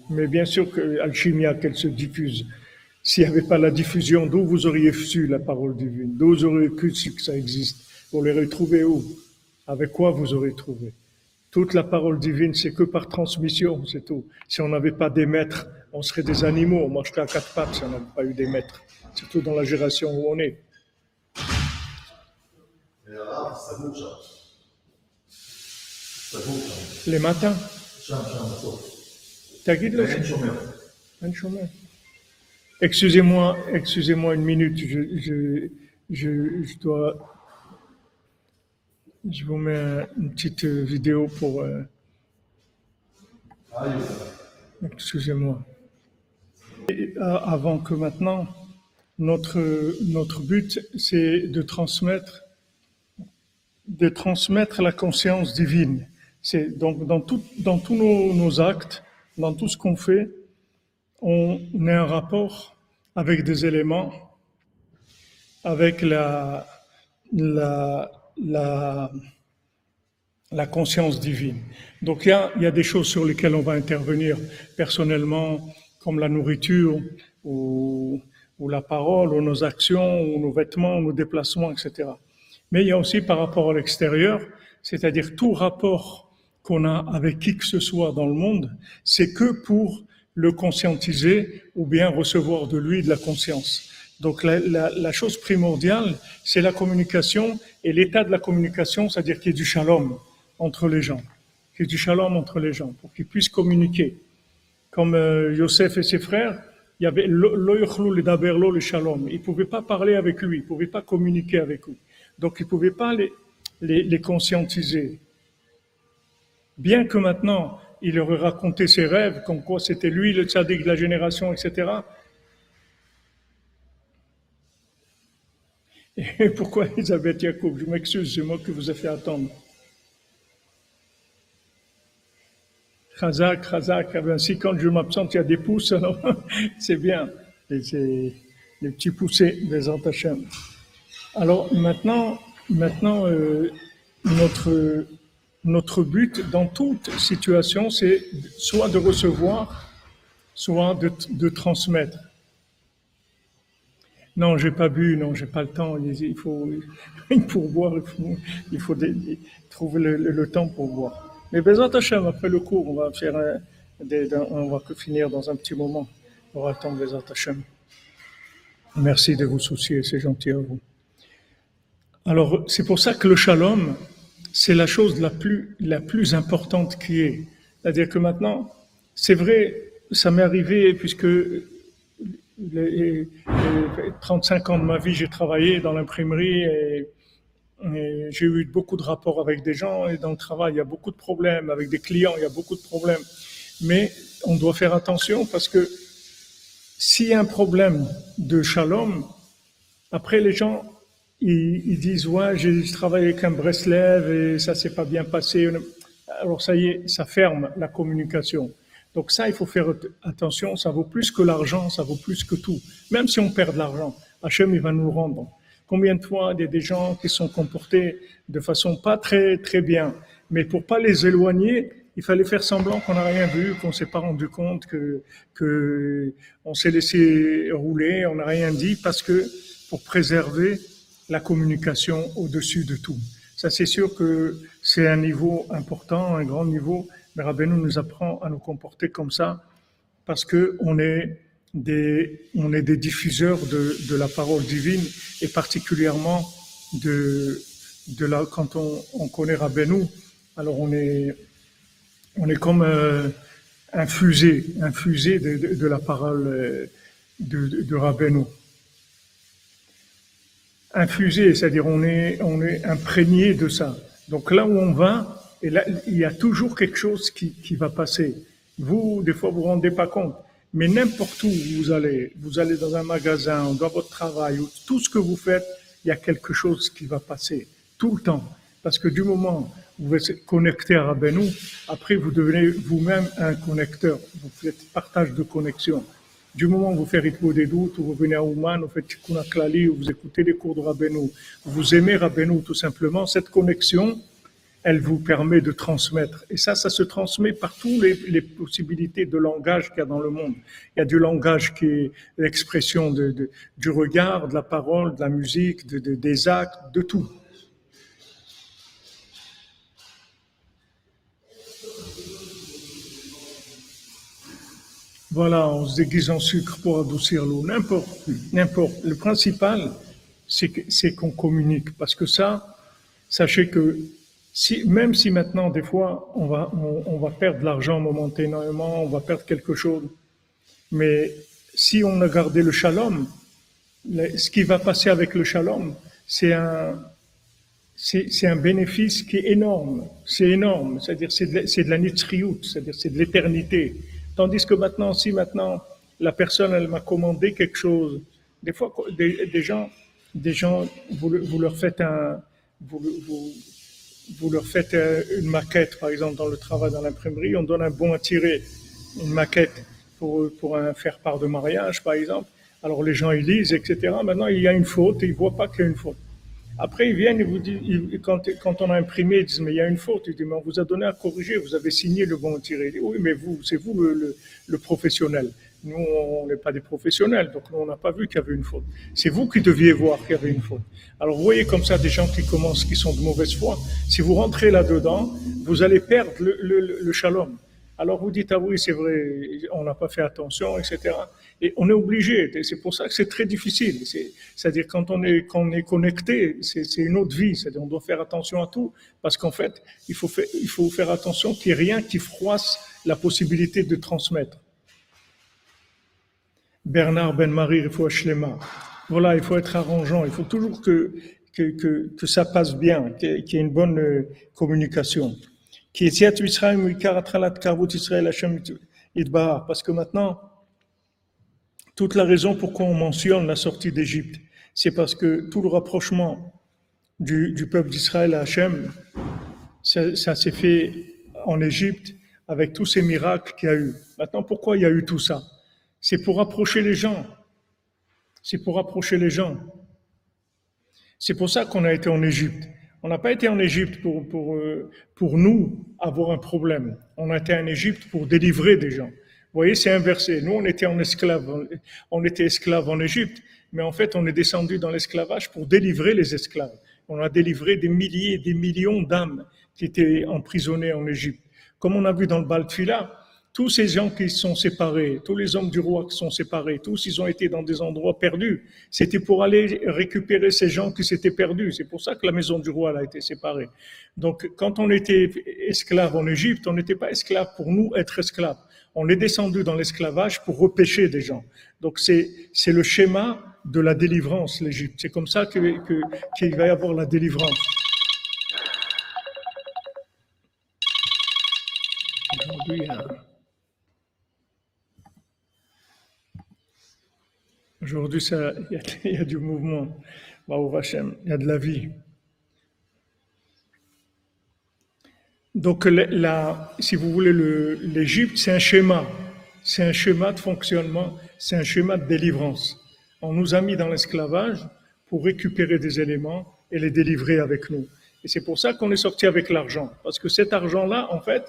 Mais bien sûr que Alchimia, qu'elle se diffuse. S'il n'y avait pas la diffusion, d'où vous auriez su la parole divine? D'où vous auriez cru que ça existe? Vous les retrouvez où? Avec quoi vous aurez trouvé? Toute la parole divine, c'est que par transmission, c'est tout. Si on n'avait pas des maîtres, on serait des animaux, on marcherait à quatre pattes si on n'avait pas eu des maîtres, surtout dans la génération où on est. Les matins. Excusez-moi, excusez-moi une minute, je dois je vous mets une petite vidéo pour. Euh... Excusez-moi. Avant que maintenant, notre, notre but, c'est de transmettre, de transmettre la conscience divine. C'est donc dans, tout, dans tous nos, nos actes, dans tout ce qu'on fait, on a un rapport avec des éléments, avec la, la, la, conscience divine. Donc il y, a, il y a des choses sur lesquelles on va intervenir personnellement, comme la nourriture ou, ou la parole, ou nos actions, ou nos vêtements, nos déplacements, etc. Mais il y a aussi par rapport à l'extérieur, c'est-à-dire tout rapport qu'on a avec qui que ce soit dans le monde, c'est que pour le conscientiser ou bien recevoir de lui de la conscience. Donc la, chose primordiale, c'est la communication et l'état de la communication, c'est-à-dire qu'il y ait du shalom entre les gens, qu'il y ait du shalom entre les gens, pour qu'ils puissent communiquer. Comme euh, Yosef et ses frères, il y avait le shalom. Ils ne pouvaient pas parler avec lui, ils ne pouvaient pas communiquer avec lui. Donc ils ne pouvaient pas les, les, conscientiser. Bien que maintenant, il aurait raconté ses rêves, comme quoi c'était lui le tzaddik de la génération, etc. Et pourquoi Elisabeth Yacoub Je m'excuse, c'est moi qui vous ai fait attendre. Khazak, Khazak, ainsi quand je m'absente, il y a des pouces, alors c'est bien. C'est les petits poussés des Antachem. Alors maintenant, maintenant euh, notre, notre but dans toute situation, c'est soit de recevoir, soit de, de transmettre. Non, j'ai pas bu, non, j'ai pas le temps. Il faut, pour boire, il faut, trouver le, temps pour boire. Mais Bézat Hachem, après le cours, on va faire, on va finir dans un petit moment. On va attendre Bézat Hachem. Merci de vous soucier, c'est gentil à vous. Alors, c'est pour ça que le shalom, c'est la chose la plus, la plus importante qui est. C'est-à-dire que maintenant, c'est vrai, ça m'est arrivé puisque les, 35 ans de ma vie, j'ai travaillé dans l'imprimerie et, j'ai eu beaucoup de rapports avec des gens et dans le travail, il y a beaucoup de problèmes, avec des clients, il y a beaucoup de problèmes. Mais on doit faire attention parce que s'il y a un problème de shalom, après les gens, ils, disent, ouais, j'ai travaillé avec un Breslev et ça s'est pas bien passé. Alors ça y est, ça ferme la communication. Donc ça, il faut faire attention, ça vaut plus que l'argent, ça vaut plus que tout. Même si on perd de l'argent, Hachem, il va nous rendre. Combien de fois il y a des gens qui sont comportés de façon pas très très bien, mais pour pas les éloigner, il fallait faire semblant qu'on n'a rien vu, qu'on s'est pas rendu compte que que on s'est laissé rouler, on n'a rien dit parce que pour préserver la communication au-dessus de tout. Ça, c'est sûr que c'est un niveau important, un grand niveau mais Rabbeinu nous apprend à nous comporter comme ça parce que on est des, est des diffuseurs de, de la parole divine et particulièrement de, de quand on, on connaît Rabbeinu, alors on est, on est comme euh, infusé, infusé de, de, la parole euh, de, de Rabbeinu. Infusé, c'est-à-dire on est, on est imprégné de ça. Donc là où on va, et là, il y a toujours quelque chose qui, va passer. Vous, des fois, vous vous rendez pas compte. Mais n'importe où vous allez, vous allez dans un magasin, dans votre travail, ou tout ce que vous faites, il y a quelque chose qui va passer. Tout le temps. Parce que du moment où vous êtes connecté à Rabbeinu, après vous devenez vous-même un connecteur. Vous faites partage de connexion. Du moment où vous faites Ritmo des doutes, ou vous venez à Ouman, vous faites Tikkun ou vous écoutez les cours de Rabbeinu, vous aimez Rabbeinu tout simplement, cette connexion, elle vous permet de transmettre. Et ça, ça se transmet par toutes les, possibilités de langage qu'il y a dans le monde. Il y a du langage qui est l'expression du regard, de la parole, de la musique, de, des actes, de tout. Voilà, on se déguise en sucre pour adoucir l'eau, n'importe, n'importe. Le principal, c'est qu'on communique, parce que ça, sachez que si, même si maintenant, des fois, on va, on, va perdre de l'argent momentanément, on va perdre quelque chose, mais si on a gardé le shalom, ce qui va passer avec le shalom, c'est un, c'est un bénéfice qui est énorme. C'est énorme. C'est-à-dire, c'est de, la nitriout, c'est-à-dire, c'est de l'éternité. Tandis que maintenant, si maintenant, la personne, elle m'a commandé quelque chose, des fois, des, des gens, des gens, vous, vous leur faites un, vous, vous, vous leur faites euh, une maquette, par exemple, dans le travail dans l'imprimerie, on donne un bon à tirer, une maquette pour, pour un faire-part de mariage, par exemple. Alors les gens, ils lisent, etc. Maintenant, il y a une faute et ils ne voient pas qu'il y a une faute. Après, ils viennent et vous disent, quand, quand on a imprimé, ils disent, mais il y a une faute. Ils disent, mais on vous a donné à corriger, vous avez signé le bon à tirer. oui, mais vous, c'est vous le, le, le professionnel. Nous, on n'est pas des professionnels, donc nous, on n'a pas vu qu'il y avait une faute. C'est vous qui deviez voir qu'il y avait une faute. Alors, vous voyez comme ça des gens qui commencent, qui sont de mauvaise foi. Si vous rentrez là-dedans, vous allez perdre le, le, le shalom. Alors vous dites, ah oui, c'est vrai, on n'a pas fait attention, etc. Et on est obligé. C'est pour ça que c'est très difficile. C'est-à-dire quand on est, quand on est connecté, c'est une autre vie. C'est-à-dire on doit faire attention à tout. Parce qu'en fait, il faut, faire, il faut faire attention qu'il n'y ait rien qui froisse la possibilité de transmettre. Bernard Ben-Marie, Shlema. Voilà, il faut être arrangeant. Il faut toujours que, que, que, ça passe bien, qu'il y ait une bonne euh, communication. Parce que maintenant, toute la raison pourquoi on mentionne la sortie d'Égypte, c'est parce que tout le rapprochement du, du peuple d'Israël à Hachem, ça, ça s'est fait en Égypte avec tous ces miracles qu'il y a eu. Maintenant, pourquoi il y a eu tout ça? C'est pour approcher les gens. C'est pour approcher les gens. C'est pour ça qu'on a été en Égypte. On n'a pas été en Égypte pour, pour, euh, pour nous avoir un problème. On a été en Égypte pour délivrer des gens. Vous voyez, c'est inversé. Nous, on était en esclave, on était esclaves en Égypte, mais en fait, on est descendu dans l'esclavage pour délivrer les esclaves. On a délivré des milliers, des millions d'âmes qui étaient emprisonnées en Égypte. Comme on a vu dans le Baltfila, tous ces gens qui sont séparés, tous les hommes du roi qui sont séparés, tous ils ont été dans des endroits perdus. C'était pour aller récupérer ces gens qui s'étaient perdus. C'est pour ça que la maison du roi a été séparée. Donc, quand on était esclave en Égypte, on n'était pas esclave pour nous être esclaves. On est descendu dans l'esclavage pour repêcher des gens. Donc, c'est, c'est le schéma de la délivrance, l'Égypte. C'est comme ça que, qu'il va y avoir la délivrance. Aujourd'hui, il y, a, du mouvement. Il y a de la vie. Donc, la, si vous voulez, le- l'Égypte, c'est un schéma. C'est un schéma de fonctionnement, c'est un schéma de délivrance. On nous a mis dans l'esclavage pour récupérer des éléments et les délivrer avec nous. Et c'est pour ça qu'on est sorti avec l'argent. Parce que cet argent-là, en fait,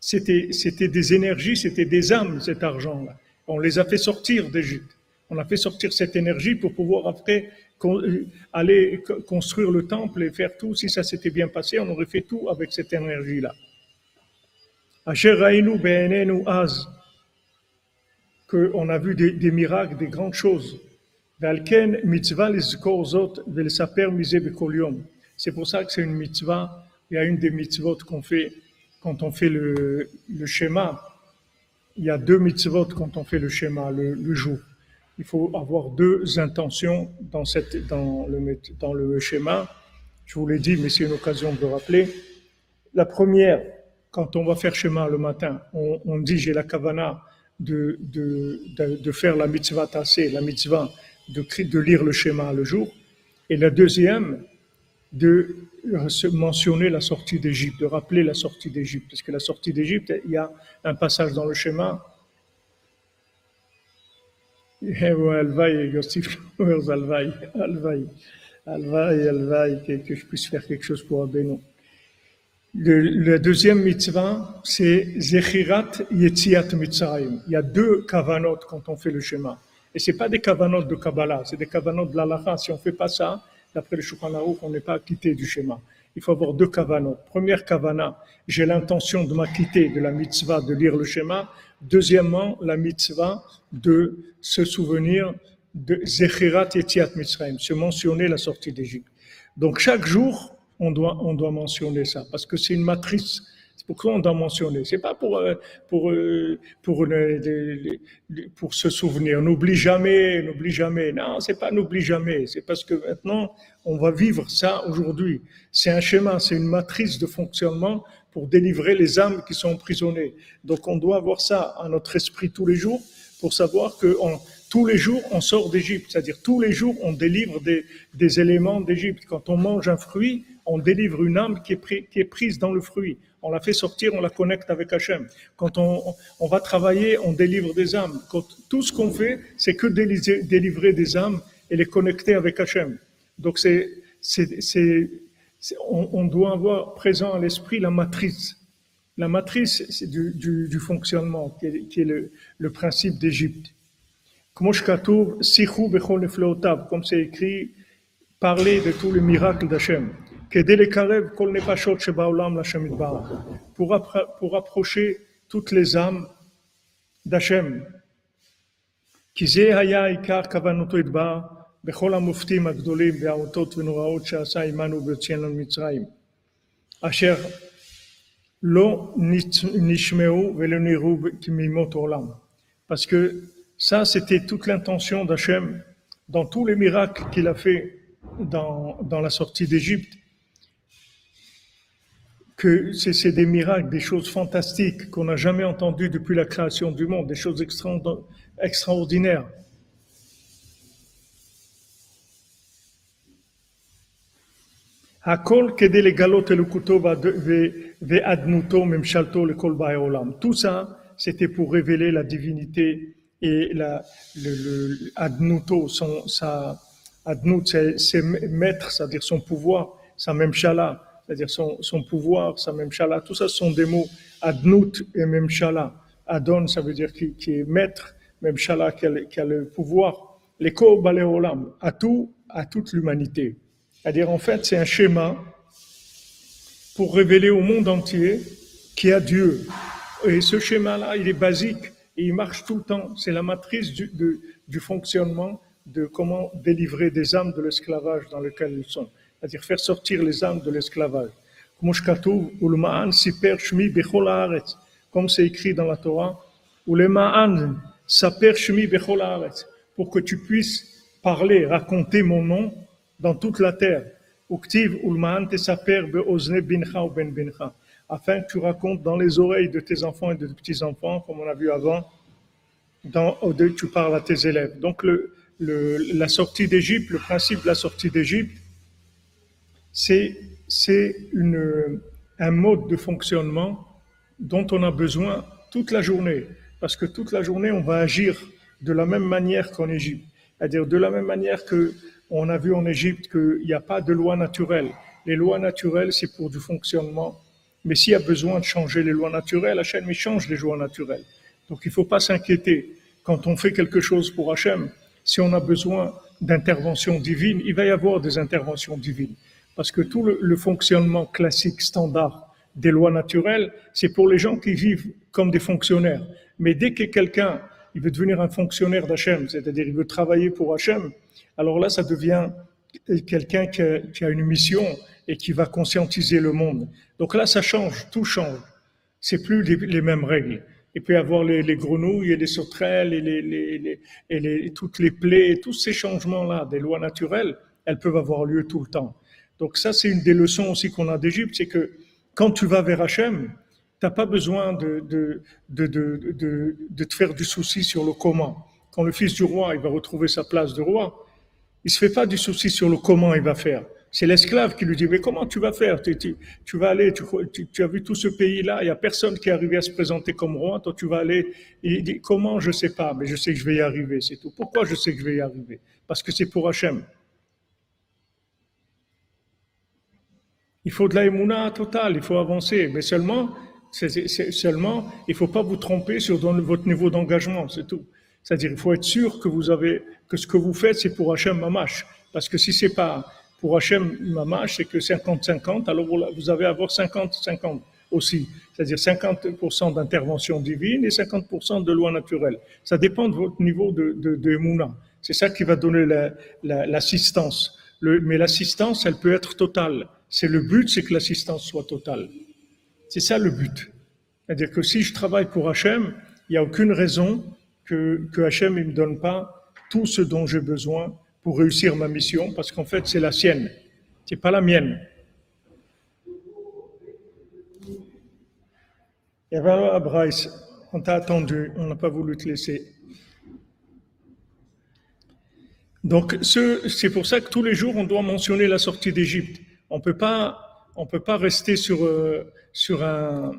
c'était des énergies, c'était des âmes, cet argent-là. On les a fait sortir d'Égypte. On a fait sortir cette énergie pour pouvoir après euh, aller co- construire le temple et faire tout. Si ça s'était bien passé, on aurait fait tout avec cette énergie-là. Qu'on a vu des, miracles, des grandes choses. C'est pour ça que c'est une mitzvah. Il y a une des mitzvot qu'on fait quand on fait le, schéma. Il y a deux mitzvot quand on fait le schéma, le jour. Il faut avoir deux intentions dans, le, schéma. Je vous l'ai dit, mais c'est une occasion de le rappeler. La première, quand on va faire schéma le matin, on, dit j'ai la kavana de, faire la mitzvah tassée, la mitzvah de, de lire le schéma le jour. Et la deuxième, de euh, mentionner la sortie d'Égypte, de rappeler la sortie d'Égypte. Parce que la sortie d'Égypte, il y a un passage dans le schéma. Alvaï, Alvaï, Alvaï, Alvaï, Alvaï, que, que je puisse faire quelque chose pour Abénon. Le, deuxième mitzvah, c'est Zechirat Yetziat Mitzrayim. Il y a deux kavanot quand on fait le schéma. Et c'est pas des kavanot de Kabbalah, c'est des kavanot de l'Alaha. Si on fait pas ça, d'après le Shulchan Aruch, on n'est pas acquitté du schéma. Il faut avoir deux kavanot. Première kavana, j'ai l'intention de m'acquitter de la mitzvah de lire le schéma. Deuxièmement, la mitzvah de se souvenir de Zechirat Yetziat Mitzrayim, se mentionner la sortie d'Égypte. Donc chaque jour, on doit, on doit mentionner ça, parce que c'est une matrice. C'est pourquoi on doit mentionner. C'est pas pour, euh, pour, euh, pour, pour se souvenir. N'oublie jamais, n'oublie jamais. Non, c'est pas n'oublie jamais. C'est parce que maintenant, on va vivre ça aujourd'hui. C'est un schéma, c'est une matrice de fonctionnement pour délivrer les âmes qui sont emprisonnées. Donc on doit avoir ça à notre esprit tous les jours pour savoir que on- tous les jours on sort d'Égypte, c'est-à-dire tous les jours on délivre des, des éléments d'Égypte. Quand on mange un fruit, on délivre une âme qui est, qui est prise dans le fruit. On la fait sortir, on la connecte avec Hachem. Quand on, on va travailler, on délivre des âmes. Quand, tout ce qu'on fait, c'est que délivrer, délivrer des âmes et les connecter avec Hachem. Donc c'est- on, doit avoir présent à l'esprit la matrice. La matrice du, fonctionnement, qui est, le, principe d'Égypte. Comme c'est écrit, parler de tous les miracles d'Hachem. Pour, pour approcher toutes les âmes d'Hachem. כי זה היה עיקר כוונתו יתברך בכל המופתים הגדולים והאותות ונוראות שעשה עמנו ביציאנו ממצרים. אשר לא נשמעו ולא נראו כמימות עולם. Parce que ça, c'était toute l'intention d'Hachem dans tous les miracles qu'il a fait dans, dans la sortie d'Égypte. que c'est c'est des miracles, des choses fantastiques qu'on n'a jamais entendues depuis la création du monde, des choses extra- extraordinaires. Tout ça, c'était pour révéler la divinité et la, le, adnuto, son, sa, adnut, c'est, c'est maître, c'est-à-dire son pouvoir, sa memshala, c'est-à-dire son, son pouvoir, sa memshala. Tout ça sont des mots adnut et memshala. Adon, ça veut dire qui, qui est maître, memshala, qui qui a le pouvoir. Les olam, à tout, à toute l'humanité. C'est-à-dire, en fait, c'est un schéma pour révéler au monde entier qu'il y a Dieu. Et ce schéma-là, il est basique et il marche tout le temps. C'est la matrice du, de, du fonctionnement de comment délivrer des âmes de l'esclavage dans lequel elles sont. C'est-à-dire faire sortir les âmes de l'esclavage. Comme c'est écrit dans la Torah, pour que tu puisses parler, raconter mon nom dans toute la terre. Ben Afin que tu racontes dans les oreilles de tes enfants et de tes petits-enfants, comme on a vu avant, tu parles à tes élèves. Donc, la sortie d'Égypte, le principe de la sortie d'Égypte, c'est un mode de fonctionnement dont on a besoin toute la journée. Parce que toute la journée, on va agir de la même manière qu'en Égypte. C'est-à-dire de la même manière que on a vu en Égypte qu'il n'y a pas de loi naturelle. Les lois naturelles, c'est pour du fonctionnement. Mais s'il y a besoin de changer les lois naturelles, Hachem, il change les lois naturelles. Donc il ne faut pas s'inquiéter. Quand on fait quelque chose pour Hachem, si on a besoin d'intervention divine, il va y avoir des interventions divines. Parce que tout le, fonctionnement classique, standard des lois naturelles, c'est pour les gens qui vivent comme des fonctionnaires. Mais dès que quelqu'un, veut devenir un fonctionnaire d'Hachem, c'est-à-dire il veut travailler pour Hachem, alors là, ça devient quelqu'un qui a, une mission et qui va conscientiser le monde. Donc là, ça change, tout change. C'est plus les, mêmes règles. Il peut y avoir les, les grenouilles et les sauterelles et, les, et toutes les plaies, et tous ces changements-là des lois naturelles, elles peuvent avoir lieu tout le temps. Donc ça, c'est une des leçons aussi qu'on a d'Égypte, c'est que quand tu vas vers Hachem, tu pas besoin de, de, de, de, de te faire du souci sur le comment. Quand le fils du roi, il va retrouver sa place de roi, il se fait pas du souci sur le comment il va faire. C'est l'esclave qui lui dit, mais comment tu vas faire? Tu, tu- vas aller, tu, as vu tout ce pays-là, il y a personne qui est arrivé à se présenter comme roi, toi tu vas aller. Il dit, comment? Je sais pas, mais je sais que je vais y arriver, c'est tout. Pourquoi je sais que je vais y arriver? Parce que c'est pour Hachem. Il faut de la émouna totale, il faut avancer, mais seulement, seulement, il faut pas vous tromper sur votre niveau d'engagement, c'est tout. C'est-à-dire, il faut être sûr que vous avez, que ce que vous faites, c'est pour Hachem Mamash. Parce que si c'est pas pour Hachem Mamash, c'est que 50-50, alors vous avez à avoir 50-50 aussi. C'est-à-dire 50% d'intervention divine et 50% de loi naturelle. Ça dépend de votre niveau de, de, de Emouna. C'est ça qui va donner la- la- l'assistance. Le- mais l'assistance, elle peut être totale. C'est le but, c'est que l'assistance soit totale. C'est ça le but. C'est-à-dire que si je travaille pour Hachem, il n'y a aucune raison que, que Hachem ne me donne pas tout ce dont j'ai besoin pour réussir ma mission, parce qu'en fait, c'est la sienne. C'est pas la mienne. Et voilà, Bryce, on t'a attendu, on n'a pas voulu te laisser. Donc, ce- c'est pour ça que tous les jours, on doit mentionner la sortie d'Égypte. On peut pas, on peut pas rester sur, euh, sur un,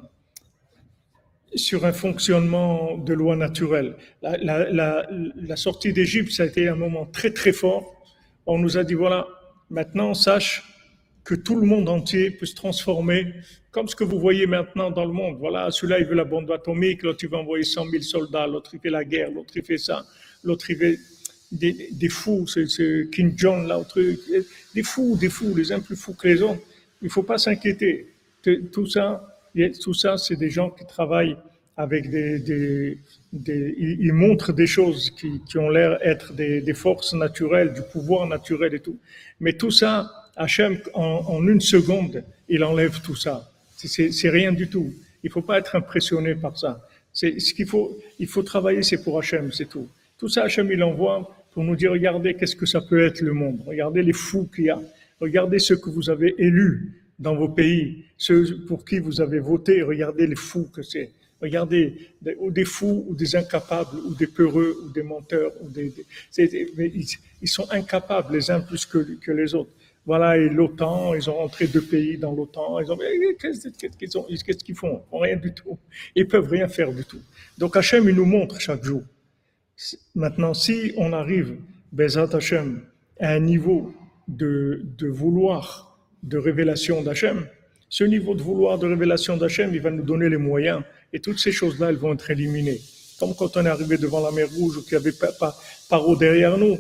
sur un fonctionnement de loi naturelle. La, sortie d'Égypte, ça a été un moment très très fort. On nous a dit, voilà, maintenant sache que tout le monde entier peut se transformer comme ce que vous voyez maintenant dans le monde. Voilà, celui-là, il veut la bombe atomique, l'autre, il va envoyer 100 000 soldats, l'autre, il fait la guerre, l'autre, il fait ça, l'autre, il fait des, fous, c'est c'est King John, là, autre, des fous, des fous, les uns plus fous que les autres. Il faut pas s'inquiéter. Tout ça, tout ça, c'est des gens qui travaillent avec des, des, des ils, montrent des choses qui, qui ont l'air être des, des forces naturelles, du pouvoir naturel et tout. Mais tout ça, Hachem, en, en une seconde, il enlève tout ça. C'est rien du tout. Il faut pas être impressionné par ça. C'est ce qu'il faut. Il faut travailler, c'est pour Hachem, c'est tout. Tout ça, Hachem, il envoie pour nous dire, regardez qu'est-ce que ça peut être le monde. Regardez les fous qu'il y a. Regardez ceux que vous avez élus dans vos pays, ceux pour qui vous avez voté, regardez les fous que c'est. Regardez, ou des fous, ou des incapables, ou des peureux, ou des menteurs, ils, sont incapables les uns plus que, les autres. Voilà, et l'OTAN, ils ont entré deux pays dans l'OTAN. Ils ont, qu'est-ce qu'ils qu'ils font? Rien du tout. Ils peuvent rien faire du tout. Donc Hachem, il nous montre chaque jour. Maintenant, si on arrive, Bezat Hachem, à un niveau de vouloir de révélation d'Hachem, ce niveau de vouloir de révélation d'Hachem, il va nous donner les moyens et toutes ces choses-là, elles vont être éliminées. Comme quand on est arrivé devant la mer Rouge ou qu'il y avait pas, Paro derrière nous,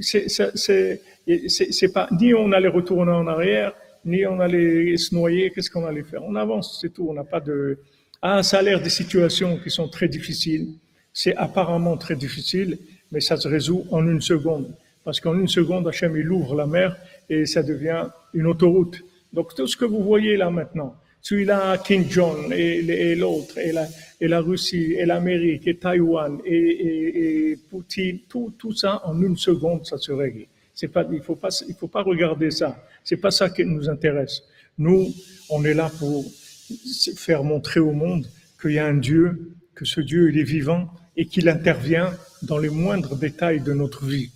c'est pas ni on allait retourner en arrière, ni on allait se noyer. Qu'est-ce qu'on allait faire? On avance, c'est tout. On n'a pas de ah, ça a des situations qui sont très difficiles. C'est apparemment très difficile, mais ça se résout en une seconde. Parce qu'en une seconde, Hachem, il ouvre la mer et ça devient une autoroute. Donc tout ce que vous voyez là maintenant, celui-là, King John et, et l'autre, et la, Russie, et l'Amérique, et Taïwan, et Poutine, tout, tout ça en une seconde, ça se règle. C'est pas, il faut pas, il faut pas regarder ça. C'est pas ça qui nous intéresse. Nous, on est là pour faire montrer au monde qu'il y a un Dieu, que ce Dieu, il est vivant et qu'il intervient dans les moindres détails de notre vie.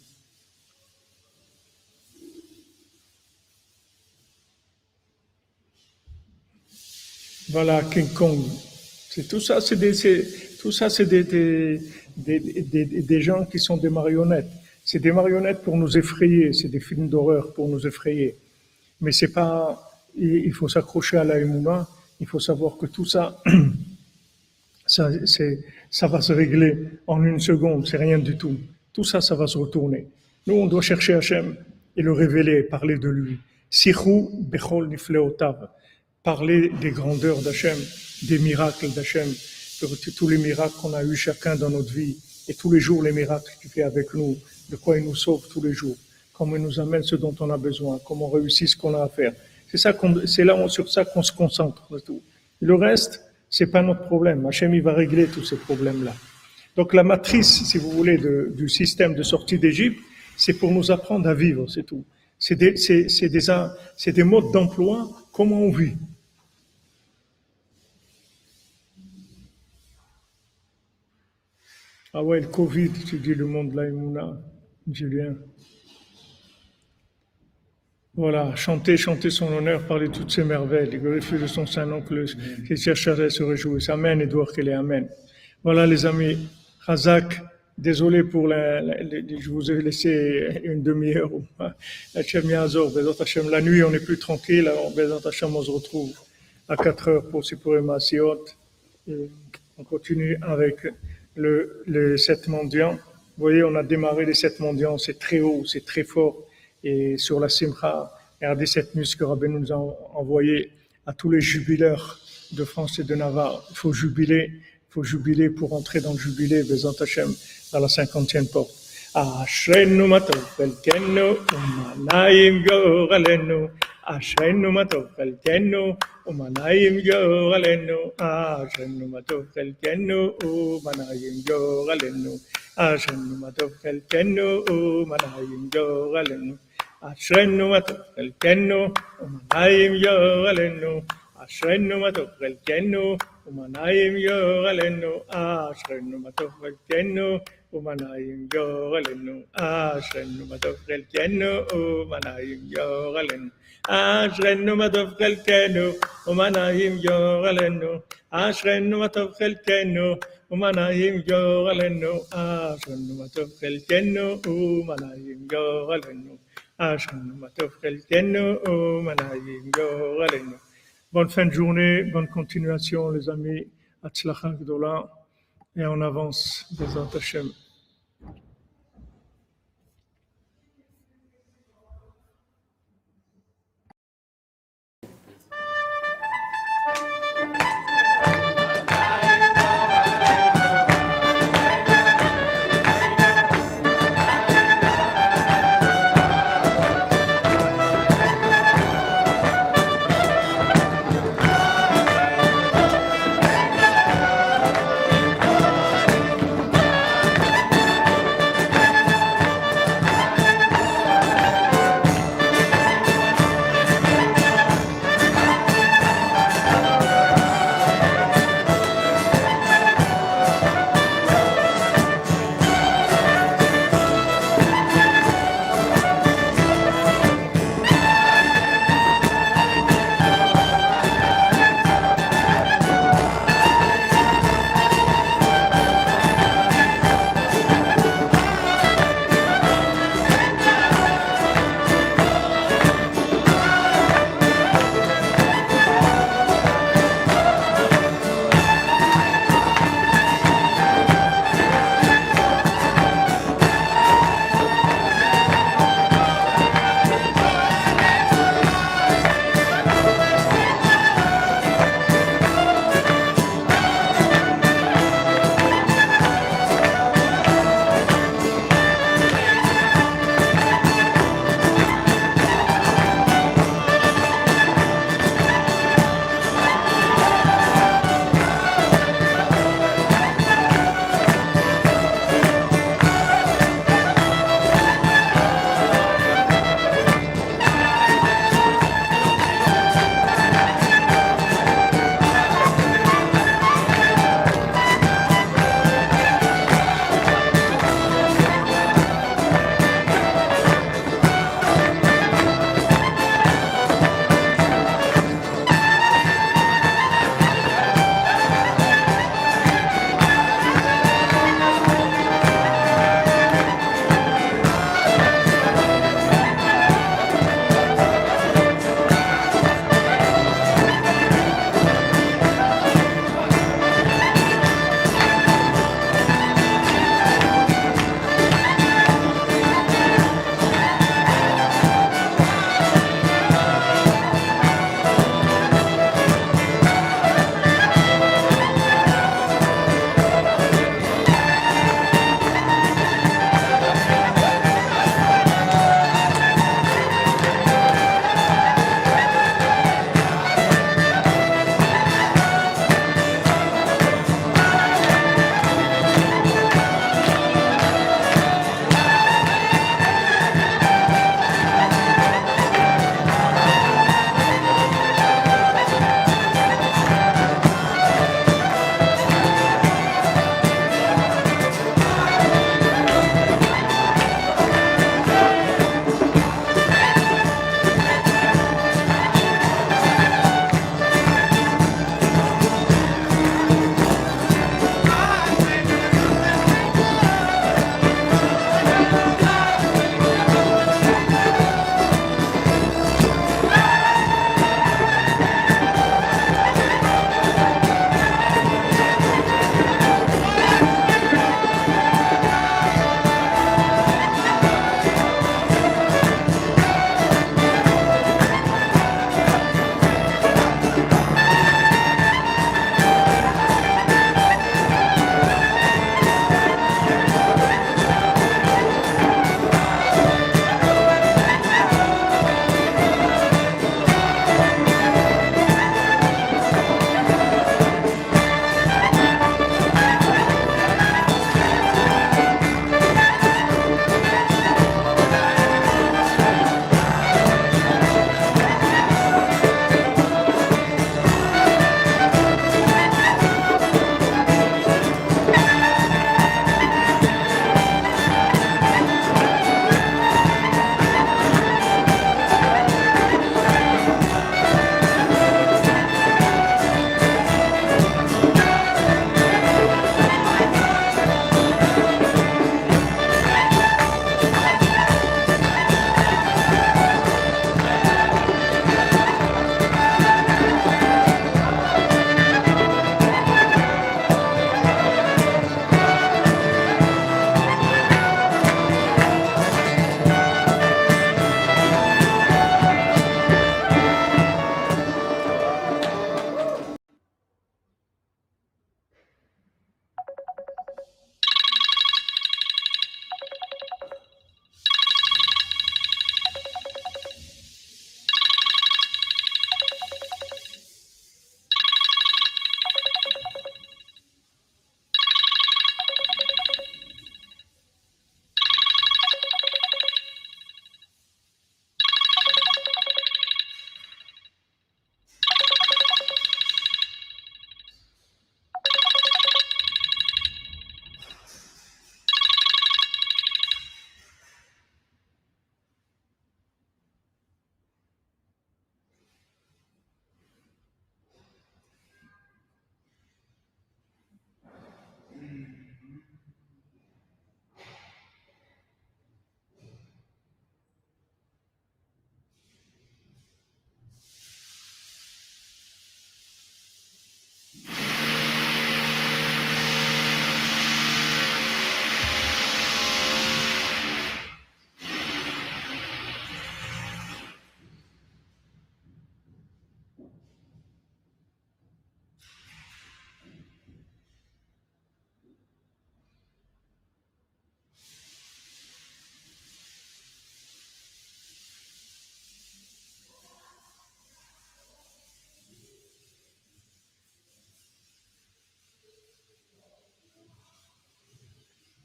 Voilà, King Kong. C'est tout ça, c'est des, tout ça, c'est des, des, des, des, gens qui sont des marionnettes. C'est des marionnettes pour nous effrayer. C'est des films d'horreur pour nous effrayer. Mais c'est pas, il faut s'accrocher à la Emouna. Il faut savoir que tout ça, ça, ça va se régler en une seconde. C'est rien du tout. Tout ça, ça va se retourner. Nous, on doit chercher Hachem et le révéler, parler de lui. Sichou bechol nifleotav. Parler des grandeurs d'Hachem, des miracles d'Hachem, tous les miracles qu'on a eu chacun dans notre vie et tous les jours les miracles qu'il fait avec nous, de quoi il nous sauve tous les jours, comment il nous amène ce dont on a besoin, comment on réussit ce qu'on a à faire. C'est ça c'est là, sur ça qu'on se concentre, tout. Le reste, c'est pas notre problème. Hachem, il va régler tous ces problèmes-là. Donc la matrice, si vous voulez, du système de sortie d'Égypte, c'est pour nous apprendre à vivre, c'est tout. C'est des, des, c'est des modes d'emploi, comment on vit. Ah ouais, le Covid, tu dis le monde de la Emouna, Julien. Voilà, chanter, chanter son honneur, parler toutes ses merveilles, glorifier de son saint nom, que le, qu'il chercherait se réjouisse. Amen, Edouard, qu'elle est Amen. Voilà, les amis, Razak, désolé pour la, la- la- je vous ai laissé une demi-heure. La nuit, on est plus tranquille, alors on se retrouve à 4 heures pour Sipur Massiot. Et On continue avec le, les sept mendiants. Vous voyez, on a démarré les sept mendiants, c'est très haut, c'est très fort. Et sur la Simcha, regardez cette musique que Rabbi nous a envoyée à tous les jubileurs de France et de Navarre. Il faut jubiler, il faut jubiler pour entrer dans le jubilé, Bezant Hashem, dans la cinquantième porte. אשרנו מה טוב חלקנו ומה נעים גורלנו אשרנו מה טוב חלקנו ومنايم جوغل انو عشان ما تفكل كنو ومنايم جوغل انو عشان ما تفكل كنو ومنايم جوغل انو عشان ما تفكل كنو ومنايم جوغل انو عشان ما تفكل كنو ومنايم جوغل انو عشان ما تفكل كنو ومنايم جوغل انو عشان ما تفكل كنو ومنايم جوغل انو אשרנו מה טוב חלקנו ומנעים גורלנו, אשרנו מה טוב חלקנו ומנעים גורלנו, אשרנו מה טוב חלקנו ומנעים גורלנו, אשרנו מה טוב חלקנו ומנעים גורלנו. Bonne fin de journée, bonne continuation les amis, Hatzlacha Gdola, et on avance, Bezat Hashem.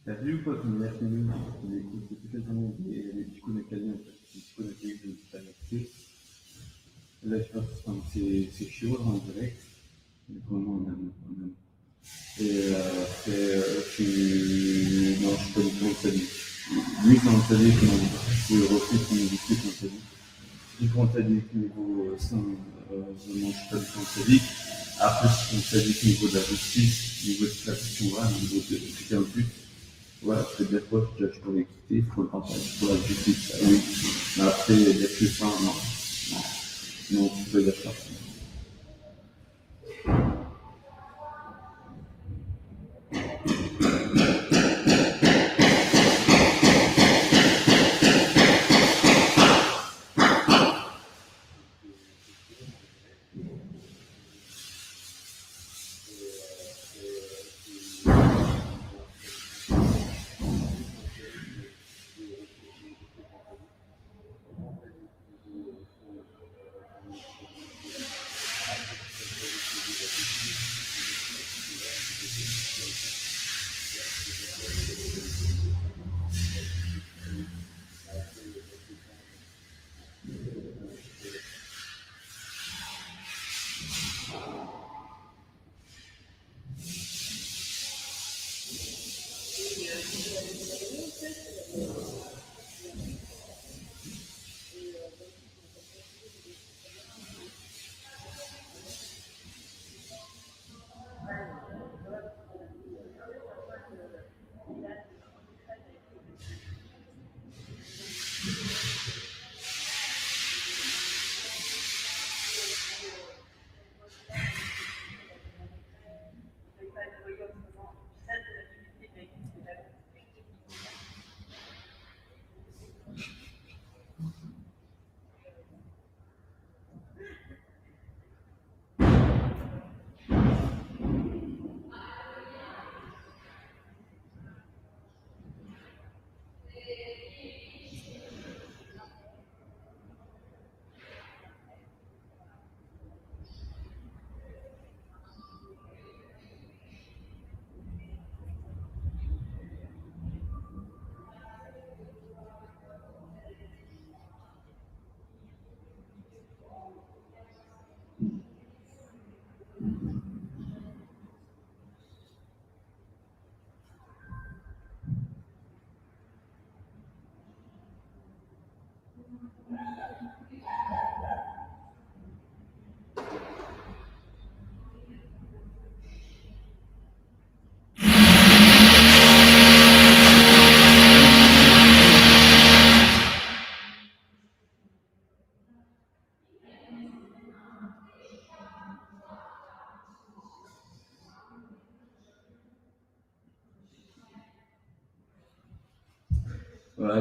Pas qu'on a de la journée et les coups de en fait, les petits coups de de. Là, je pense que c'est, chaud en direct. Mais vraiment, on aime, on. Et euh, c'est, euh, tu... Non, je suis pas salut. Lui, dit, je qu'on salut. Du coup, on t'a dit que niveau euh, je mange pas salut. Après, on t'a dit niveau de la justice, niveau de la là, niveau de critères but, voilà, c'est des fois, je judge pour l'équité, il faut le partage pour la justice, ah oui. Mais après, il y a que ça, non. Non, non, tu peux dire ça.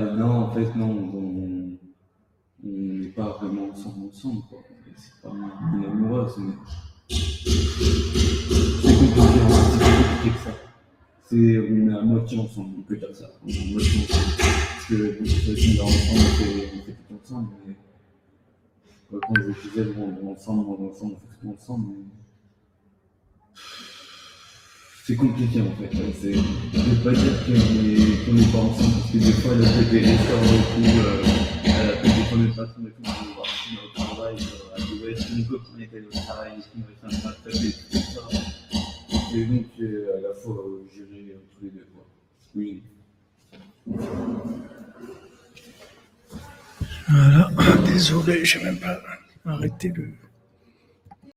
Non, en fait, non, on n'est pas vraiment ensemble, ensemble, quoi. C'est pas une amoureuse, mais c'est compliqué, c'est que ça. C'est, on est à moitié ensemble, on peut dire ça. On est à moitié ensemble. Parce que, quand on fait ensemble, on fait, fait tout ensemble, mais quand je disais, on est ensemble, on est ensemble, on fait tout ensemble, mais c'est compliqué en fait. je ne veux pas dire qu'on est, qu'on n'est pas ensemble parce que des fois elle a fait des efforts et tout, euh, elle a fait des fois mes patrons et tout, on au travail, euh, elle dit ouais, si mon copain était au travail, est-ce fait un pas taper, tout ça. Et donc euh, à la fois euh, gérer euh, tous les deux quoi. Oui. Voilà, désolé, j'ai même pas arrêté le.